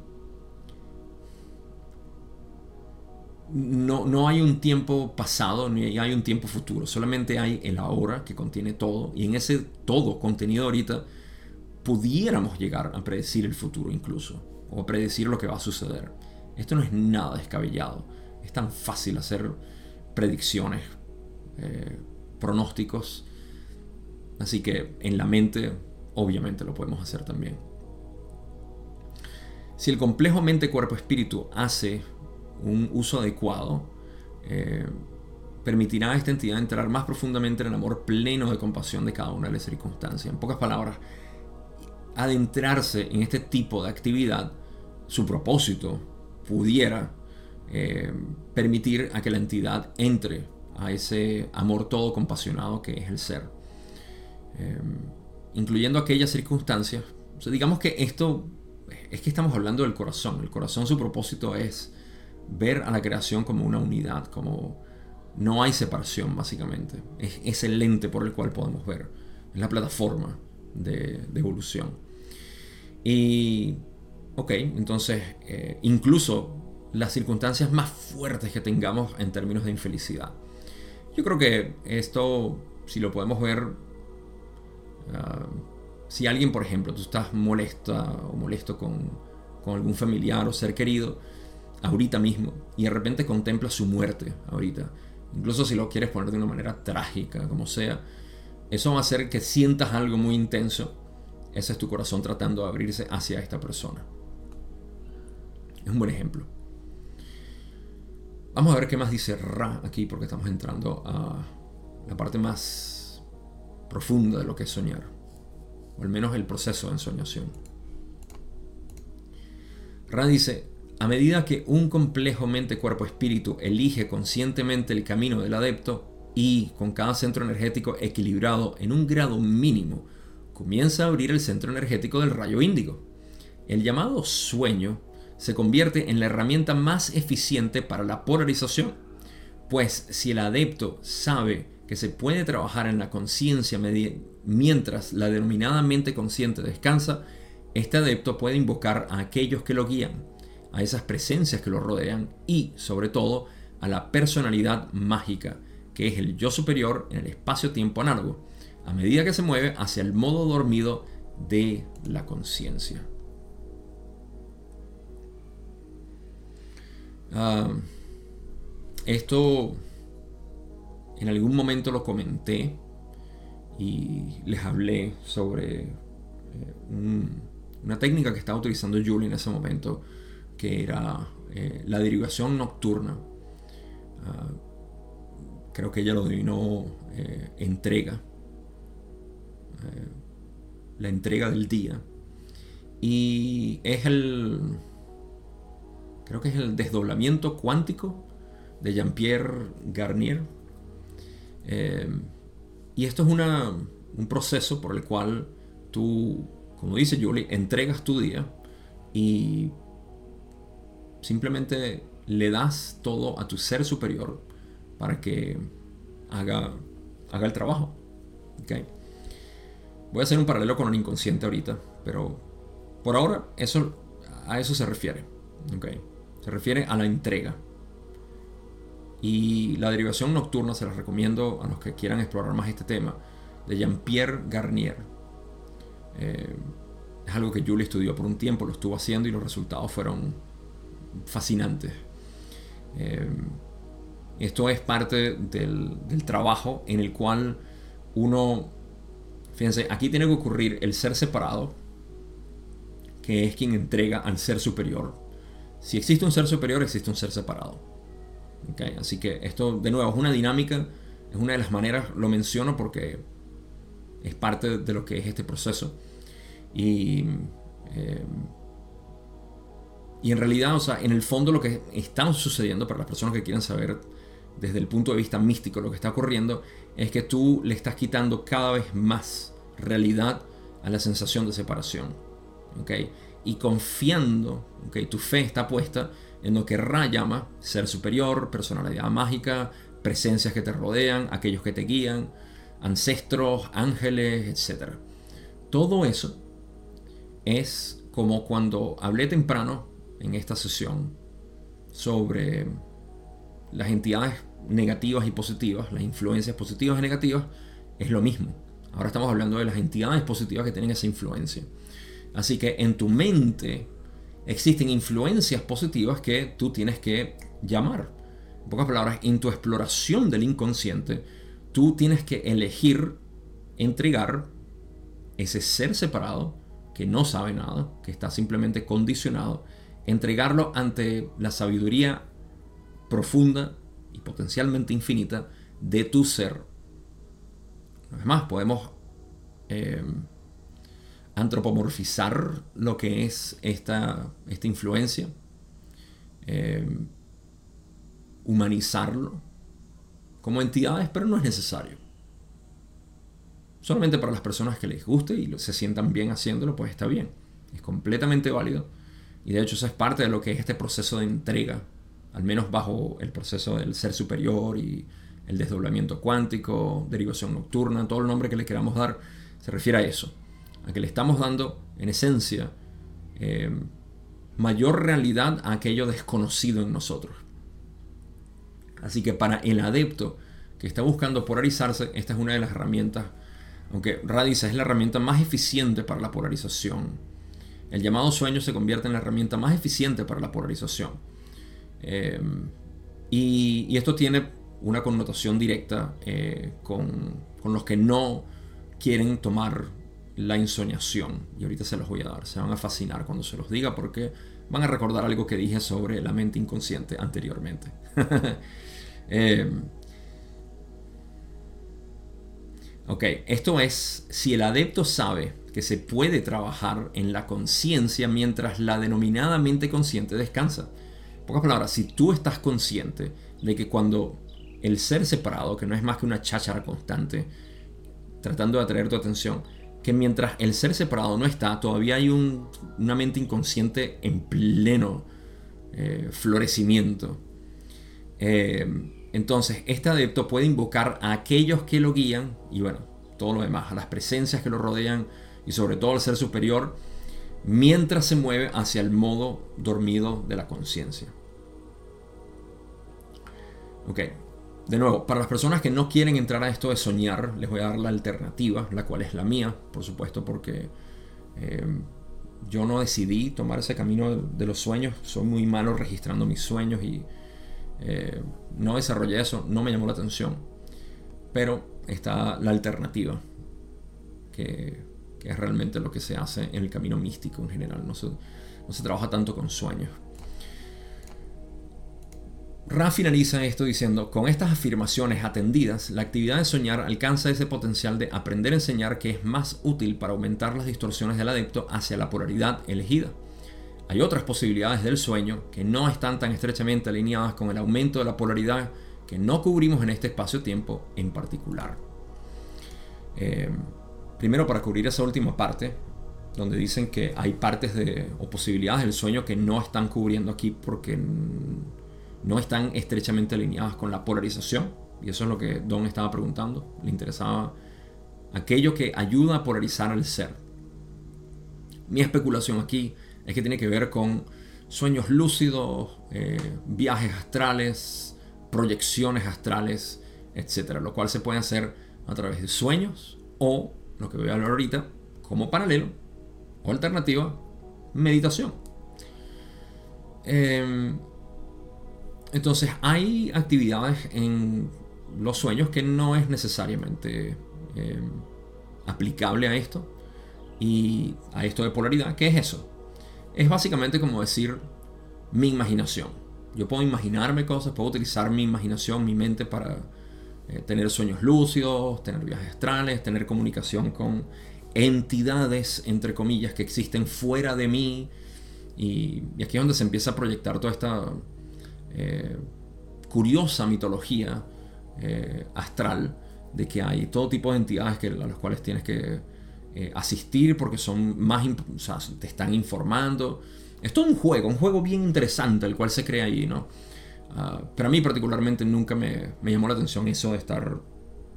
No, no, hay un tiempo pasado ni hay un tiempo futuro, solamente hay el ahora que contiene todo y en ese todo contenido ahorita pudiéramos llegar a predecir el futuro incluso, o a predecir lo que va a suceder. Esto no es nada descabellado. Es tan fácil hacer predicciones, eh, pronósticos. Así que en la mente, obviamente lo podemos hacer también. Si el complejo mente-cuerpo-espíritu hace un uso adecuado, eh, permitirá a esta entidad entrar más profundamente en el amor pleno de compasión de cada una de las circunstancias. En pocas palabras, adentrarse en este tipo de actividad, su propósito pudiera eh, permitir a que la entidad entre a ese amor todo compasionado que es el ser. Eh, incluyendo aquellas circunstancias. digamos que esto es que estamos hablando del corazón. El corazón su propósito es ver a la creación como una unidad, como no hay separación básicamente. Es, es el lente por el cual podemos ver. Es la plataforma de evolución. Y, ok, entonces, eh, incluso las circunstancias más fuertes que tengamos en términos de infelicidad. Yo creo que esto, si lo podemos ver, ah, si alguien, por ejemplo, tú estás molesta o molesto con, con algún familiar o ser querido, ahorita mismo, y de repente contempla su muerte ahorita, incluso si lo quieres poner de una manera trágica, como sea, eso va a hacer que sientas algo muy intenso ese es tu corazón tratando de abrirse hacia esta persona. Es un buen ejemplo. Vamos a ver qué más dice Ra aquí porque estamos entrando a la parte más profunda de lo que es soñar. O al menos el proceso de ensoñación. Ra dice, a medida que un complejo mente-cuerpo-espíritu elige conscientemente el camino del adepto y con cada centro energético equilibrado en un grado mínimo, comienza a abrir el centro energético del rayo índigo. El llamado sueño se convierte en la herramienta más eficiente para la polarización, pues si el adepto sabe que se puede trabajar en la conciencia mientras la denominada mente consciente descansa, este adepto puede invocar a aquellos que lo guían, a esas presencias que lo rodean y, sobre todo, a la personalidad mágica, que es el yo superior en el espacio-tiempo análogo, a medida que se mueve hacia el modo dormido de la conciencia. Ah, esto en algún momento lo comenté y les hablé sobre eh, una técnica que estaba utilizando Julie en ese momento, que era eh, la derivación nocturna. Ah, creo que ella lo denominó eh, entrega. La entrega del día. Y es el. Creo que es el desdoblamiento cuántico de Jean-Pierre Garnier. Eh, y esto es una, un proceso por el cual tú, como dice Julie, entregas tu día y simplemente le das todo a tu ser superior para que haga, haga el trabajo. ¿Okay? Voy a hacer un paralelo con el inconsciente ahorita, pero por ahora eso, a eso se refiere. ¿Okay? Se refiere a la entrega. Y la derivación nocturna se las recomiendo a los que quieran explorar más este tema, de Jean-Pierre Garnier. Eh, es algo que Julie estudió por un tiempo, lo estuvo haciendo y los resultados fueron fascinantes. Eh, esto es parte del, del, trabajo en el cual uno, fíjense, aquí tiene que ocurrir el ser separado, que es quien entrega al ser superior. Si existe un ser superior, existe un ser separado. Así que esto, de nuevo, es una dinámica, es una de las maneras, lo menciono porque es parte de lo que es este proceso. Y, eh, y en realidad, o sea, en el fondo lo que está sucediendo para las personas que quieren saber desde el punto de vista místico lo que está ocurriendo es que tú le estás quitando cada vez más realidad a la sensación de separación. ¿okay? Y confiando, ¿okay? tu fe está puesta en lo que Ra llama ser superior, personalidad mágica, presencias que te rodean, aquellos que te guían, ancestros, ángeles, etc. Todo eso es como cuando hablé temprano en esta sesión sobre las entidades negativas y positivas, las influencias positivas y negativas, es lo mismo. Ahora estamos hablando de las entidades positivas que tienen esa influencia. Así que en tu mente existen influencias positivas que tú tienes que llamar. En pocas palabras, en tu exploración del inconsciente, tú tienes que elegir entregar ese ser separado que no sabe nada, que está simplemente condicionado, entregarlo ante la sabiduría profunda y potencialmente infinita de tu ser. Además, podemos eh, antropomorfizar lo que es esta, esta influencia, eh, humanizarlo como entidades, pero no es necesario. Solamente para las personas que les guste y se sientan bien haciéndolo, pues está bien. Es completamente válido. Y de hecho eso es parte de lo que es este proceso de entrega, al menos bajo el proceso del ser superior y el desdoblamiento cuántico, derivación nocturna, todo el nombre que le queramos dar, se refiere a eso a que le estamos dando, en esencia, eh, mayor realidad a aquello desconocido en nosotros. Así que para el adepto que está buscando polarizarse, esta es una de las herramientas, aunque Radice es la herramienta más eficiente para la polarización. El llamado sueño se convierte en la herramienta más eficiente para la polarización. Eh, y, esto tiene una connotación directa eh, con, con los que no quieren tomar la insoniación. Y ahorita se los voy a dar. Se van a fascinar cuando se los diga porque van a recordar algo que dije sobre la mente inconsciente anteriormente. Eh, ok, esto es si el adepto sabe que se puede trabajar en la conciencia mientras la denominada mente consciente descansa. Pocas palabras, si tú estás consciente de que cuando el ser separado, que no es más que una cháchara constante, tratando de atraer tu atención, que mientras el ser separado no está, todavía hay una mente inconsciente en pleno eh, florecimiento. Eh, Entonces, este adepto puede invocar a aquellos que lo guían y bueno, todo lo demás, a las presencias que lo rodean y sobre todo al ser superior, mientras se mueve hacia el modo dormido de la conciencia. Ok, de nuevo, para las personas que no quieren entrar a esto de soñar, les voy a dar la alternativa, la cual es la mía, por supuesto, porque eh, yo no decidí tomar ese camino de, los sueños, soy muy malo registrando mis sueños y eh, no desarrollé eso, no me llamó la atención, pero está la alternativa, que, es realmente lo que se hace en el camino místico en general, no no se trabaja tanto con sueños. Ra finaliza esto diciendo, con estas afirmaciones atendidas, la actividad de soñar alcanza ese potencial de aprender a enseñar que es más útil para aumentar las distorsiones del adepto hacia la polaridad elegida. Hay otras posibilidades del sueño que no están tan estrechamente alineadas con el aumento de la polaridad que no cubrimos en este espacio-tiempo en particular. Eh, primero, para cubrir esa última parte, donde dicen que hay partes de, o posibilidades del sueño que no están cubriendo aquí porque no están estrechamente alineadas con la polarización. Y eso es lo que Don estaba preguntando. Le interesaba aquello que ayuda a polarizar al ser. Mi especulación aquí es que tiene que ver con sueños lúcidos, eh, viajes astrales, proyecciones astrales, etc. Lo cual se puede hacer a través de sueños o, lo que voy a hablar ahorita, como paralelo o alternativa, meditación. Eh, entonces hay actividades en los sueños que no es necesariamente eh, aplicable a esto y a esto de polaridad. ¿Qué es eso? Es básicamente como decir mi imaginación. Yo puedo imaginarme cosas, puedo utilizar mi imaginación, mi mente para eh, tener sueños lúcidos, tener viajes astrales, tener comunicación con entidades, entre comillas, que existen fuera de mí. Y, y aquí es donde se empieza a proyectar toda esta eh, curiosa mitología eh, astral de que hay todo tipo de entidades que, a las cuales tienes que eh, asistir porque son más, o sea, te están informando. Es todo un juego, un juego bien interesante el cual se crea ahí, ¿no? Ah, pero a mí particularmente nunca me, me, llamó la atención eso de estar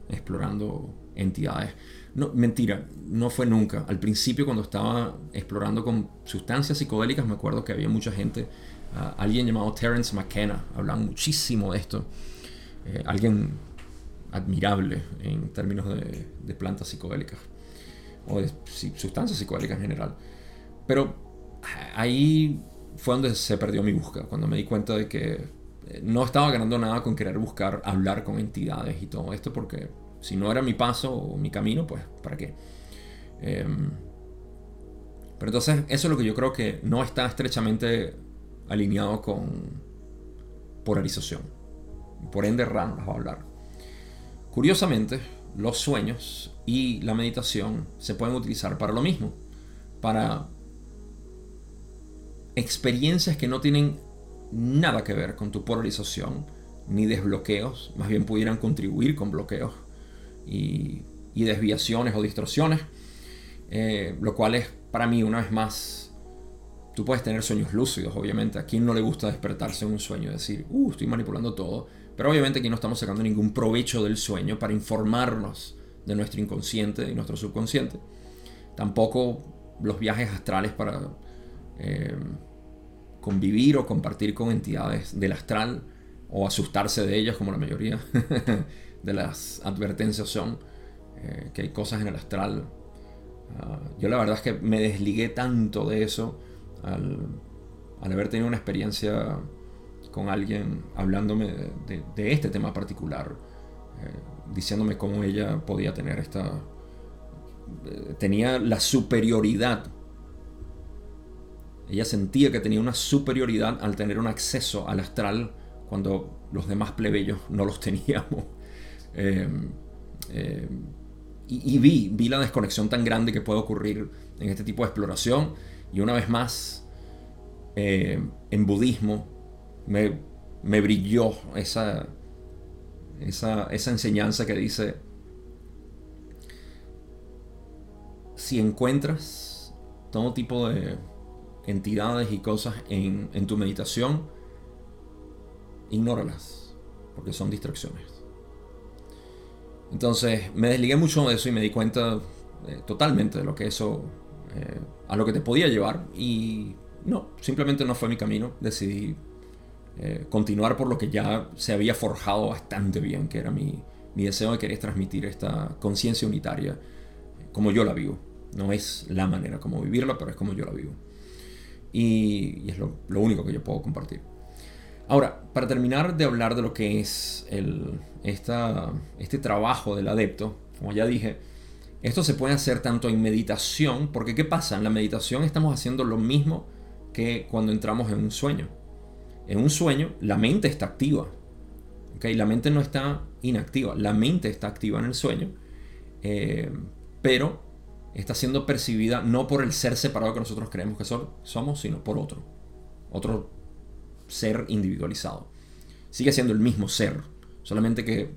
explorando entidades. No, mentira, no fue nunca. Al principio cuando estaba explorando con sustancias psicodélicas me acuerdo que había mucha gente alguien llamado Terence McKenna, hablan muchísimo de esto, eh, alguien admirable en términos de, plantas psicodélicas o de sustancias psicodélicas en general. Pero ahí fue donde se perdió mi búsqueda, cuando me di cuenta de que eh, no estaba ganando nada con querer buscar hablar con entidades y todo esto, porque si no era mi paso o mi camino, pues ¿para qué? Em, pero entonces eso es lo que yo creo que no está estrechamente alineado con polarización. Por ende, Ram va a hablar. Curiosamente, los sueños y la meditación se pueden utilizar para lo mismo, para experiencias que no tienen nada que ver con tu polarización ni desbloqueos, más bien pudieran contribuir con bloqueos y, desviaciones o distorsiones, eh, lo cual es para mí una vez más Tú puedes tener sueños lúcidos, obviamente. A quien no le gusta despertarse en un sueño y decir, uh, estoy manipulando todo. Pero obviamente aquí no estamos sacando ningún provecho del sueño para informarnos de nuestro inconsciente y nuestro subconsciente. Tampoco los viajes astrales para eh, convivir o compartir con entidades del astral o asustarse de ellas, como la mayoría de las advertencias son, eh, que hay cosas en el astral. Ah, yo la verdad es que me desligué tanto de eso al, haber tenido una experiencia con alguien hablándome de, este tema particular, eh, diciéndome cómo ella podía tener esta... Eh, tenía la superioridad. Ella sentía que tenía una superioridad al tener un acceso al astral cuando los demás plebeyos no los teníamos. Em, em, y, y vi, vi la desconexión tan grande que puede ocurrir en este tipo de exploración y una vez más, eh, en budismo, me, brilló esa, esa, enseñanza que dice, si encuentras todo tipo de entidades y cosas en, en tu meditación, ignóralas, porque son distracciones. Entonces me desligué mucho de eso y me di cuenta eh, totalmente de lo que eso, eh, a lo que te podía llevar y no, simplemente no fue mi camino. Decidí eh, continuar por lo que ya se había forjado bastante bien, que era mi, mi deseo de querer transmitir esta conciencia unitaria como yo la vivo. No es la manera como vivirla, pero es como yo la vivo. Y, es lo, lo, único que yo puedo compartir. Ahora, para terminar de hablar de lo que es el, esta, este trabajo del adepto, como ya dije, esto se puede hacer tanto en meditación, porque ¿qué pasa? En la meditación estamos haciendo lo mismo que cuando entramos en un sueño. En un sueño la mente está activa. ¿okay? La mente no está inactiva, la mente está activa en el sueño, eh, pero está siendo percibida no por el ser separado que nosotros creemos que somos, sino por otro. Otro ser individualizado. Sigue siendo el mismo ser, solamente que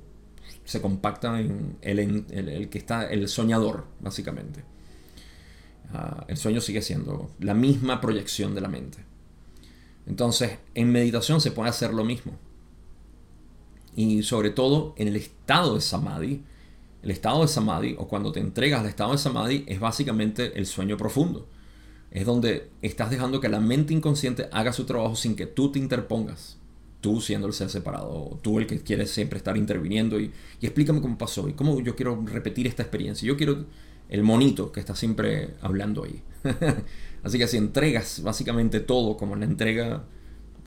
se compacta en el, que está el soñador, básicamente. Ah, el sueño sigue siendo la misma proyección de la mente. Entonces, en meditación se puede hacer lo mismo. Y sobre todo en el estado de samadhi. El estado de samadhi, o cuando te entregas al estado de samadhi, es básicamente el sueño profundo. Es donde estás dejando que la mente inconsciente haga su trabajo sin que tú te interpongas tú siendo el ser separado, tú el que quieres siempre estar interviniendo y, explícame cómo pasó y cómo yo quiero repetir esta experiencia. Yo quiero el monito que está siempre hablando ahí. Así que si entregas básicamente todo como en la entrega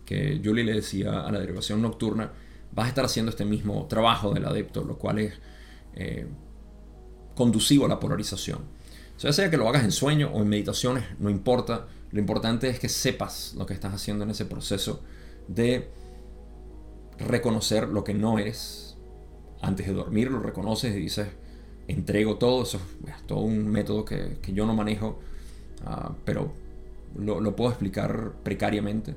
que Julie le decía a la derivación nocturna, vas a estar haciendo este mismo trabajo del adepto, lo cual es eh, conducivo a la polarización. O sea, sea que lo hagas en sueño o en meditaciones, no importa. Lo importante es que sepas lo que estás haciendo en ese proceso de reconocer lo que no eres. Antes de dormir lo reconoces y dices, entrego todo. Eso es todo un método que, yo no manejo, ah, pero lo, puedo explicar precariamente.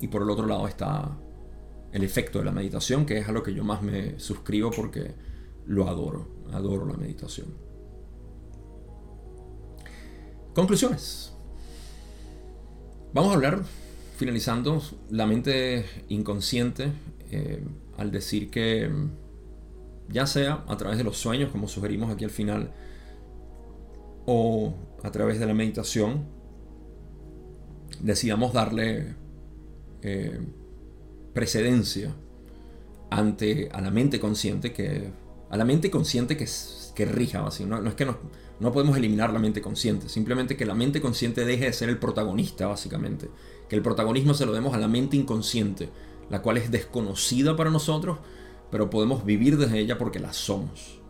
Y por el otro lado está el efecto de la meditación, que es a lo que yo más me suscribo porque lo adoro. Adoro la meditación. Conclusiones. Vamos a hablar finalizando, la mente inconsciente, eh, al decir que mm, ya sea a través de los sueños, como sugerimos aquí al final, o a través de la meditación, decidamos darle eh, precedencia ante a la mente consciente que a la mente consciente que, que rija así no, no es que no, no podemos eliminar la mente consciente simplemente que la mente consciente deje de ser el protagonista básicamente que el protagonismo se lo demos a la mente inconsciente, la cual es desconocida para nosotros, pero podemos vivir desde ella porque la somos.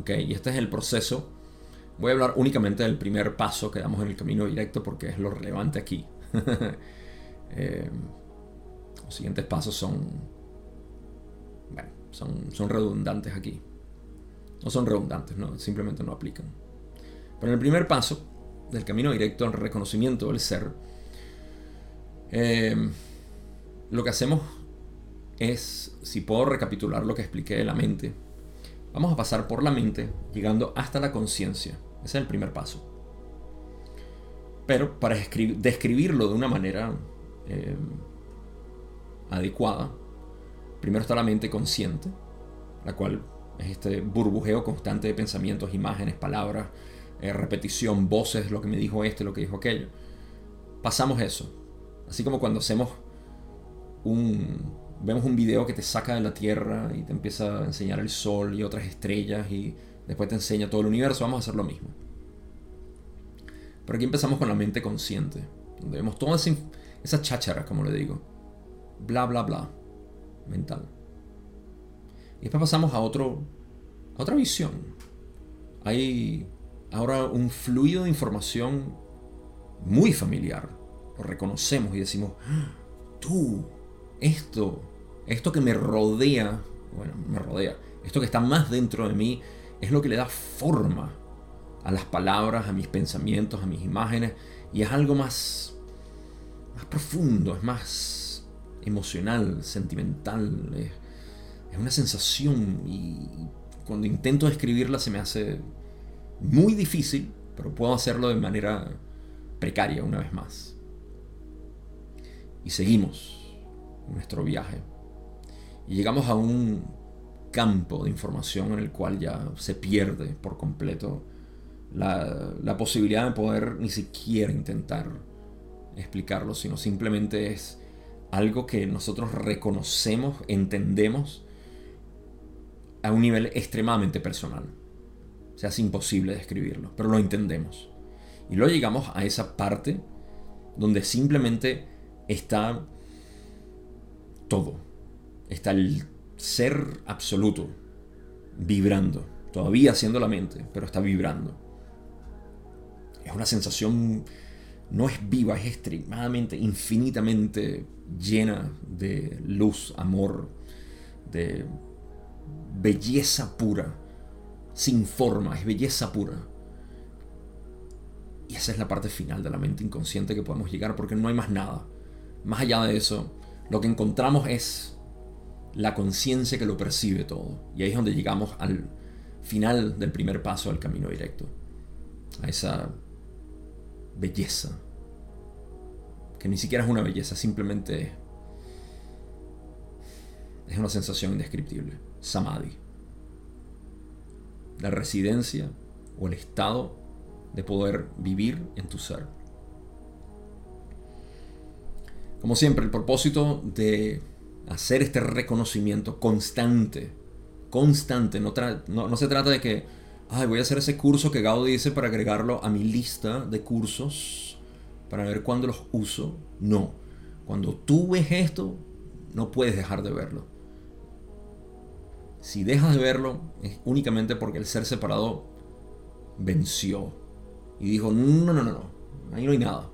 ¿Okay? Y este es el proceso. Voy a hablar únicamente del primer paso que damos en el camino directo porque es lo relevante aquí. Eh, los siguientes pasos son, bueno, son, son redundantes aquí. No son redundantes, no, simplemente no aplican. Pero en el primer paso del camino directo al reconocimiento del ser, Em, lo que hacemos es, si puedo recapitular lo que expliqué de la mente, vamos a pasar por la mente llegando hasta la conciencia. Ese es el primer paso. Pero para describirlo de una manera em, adecuada, primero está la mente consciente, la cual es este burbujeo constante de pensamientos, imágenes, palabras, eh, repetición, voces, lo que me dijo este, lo que dijo aquello. Pasamos eso, Así como cuando hacemos un... Vemos un video que te saca de la Tierra y te empieza a enseñar el Sol y otras estrellas y después te enseña todo el universo, vamos a hacer lo mismo. Pero aquí empezamos con la mente consciente, donde vemos toda esa, esa cháchara, como le digo. Bla, bla, bla. Mental. Y después pasamos a, otro, a otra visión. Hay ahora un fluido de información muy familiar lo reconocemos y decimos, ah, tú, esto, esto que me rodea, bueno, me rodea, esto que está más dentro de mí, es lo que le da forma a las palabras, a mis pensamientos, a mis imágenes, y es algo más, más profundo, es más emocional, sentimental, es, es una sensación y cuando intento describirla se me hace muy difícil, pero puedo hacerlo de manera precaria una vez más y seguimos nuestro viaje. Y llegamos a un campo de información en el cual ya se pierde por completo la, la posibilidad de poder ni siquiera intentar explicarlo, sino simplemente es algo que nosotros reconocemos, entendemos a un nivel extremadamente personal. O sea, es imposible describirlo, pero lo entendemos. Y luego llegamos a esa parte donde simplemente está todo. Está el ser absoluto vibrando, todavía siendo la mente, pero está vibrando. Es una sensación, no es viva, es extremadamente, infinitamente llena de luz, amor, de belleza pura, sin forma, es belleza pura. Y esa es la parte final de la mente inconsciente que podemos llegar porque no hay más nada. Más allá de eso, lo que encontramos es la conciencia que lo percibe todo. Y ahí es donde llegamos al final del primer paso del camino directo. A esa belleza. Que ni siquiera es una belleza, simplemente es una sensación indescriptible. Samadhi. La residencia o el estado de poder vivir en tu ser. Como siempre, el propósito de hacer este reconocimiento constante, constante, no, se trata de que, ay, voy a hacer ese curso que Gaudio dice para agregarlo a mi lista de cursos, para ver cuándo los uso. No, cuando tú ves esto, no puedes dejar de verlo. Si dejas de verlo, es únicamente porque el ser separado venció y dijo, no, no, no, no, ahí no hay nada.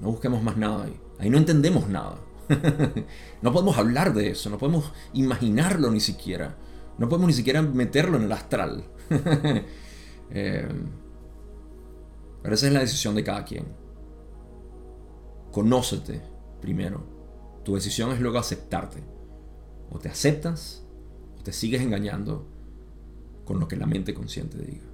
No busquemos más nada ahí. Ahí no entendemos nada. no podemos hablar de eso, no podemos imaginarlo ni siquiera. No podemos ni siquiera meterlo en el astral. Eh, pero esa es la decisión de cada quien. Conócete primero. Tu decisión es luego aceptarte. O te aceptas o te sigues engañando con lo que la mente consciente diga.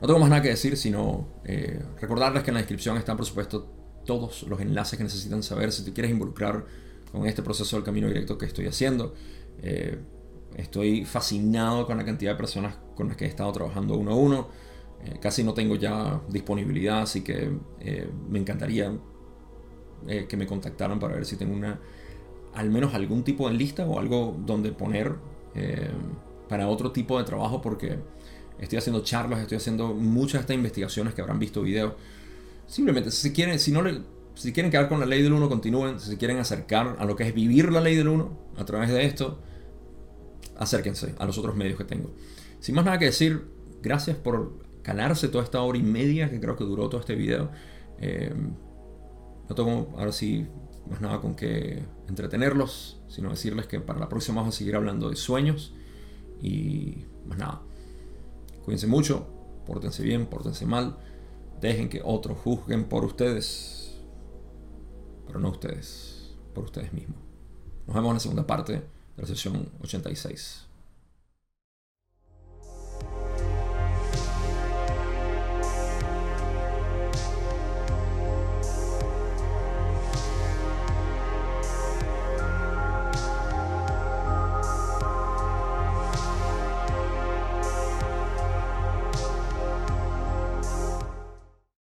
No tengo más nada que decir, sino eh, recordarles que en la descripción están, por supuesto, todos los enlaces que necesitan saber si te quieres involucrar con este proceso del camino directo que estoy haciendo. Eh, estoy fascinado con la cantidad de personas con las que he estado trabajando uno a uno. Eh, casi no tengo ya disponibilidad, así que me encantaría que me contactaran para ver si tengo una, al menos algún tipo de lista o algo donde poner para otro tipo de trabajo, porque estoy haciendo charlas, estoy haciendo muchas de estas investigaciones que habrán visto videos. Simplemente, si quieren, si no si quieren quedar con la ley del uno, continúen. Si quieren acercar a lo que es vivir la ley del uno a través de esto, acérquense a los otros medios que tengo. Sin más nada que decir, gracias por calarse toda esta hora y media que creo que duró todo este video. Eh, no tengo ahora sí más nada con que entretenerlos, sino decirles que para la próxima vamos a seguir hablando de sueños y más nada. Cuídense mucho, pórtense bien, pórtense mal, dejen que otros juzguen por ustedes, pero no ustedes, por ustedes mismos. Nos vemos en la segunda parte de la sesión 86.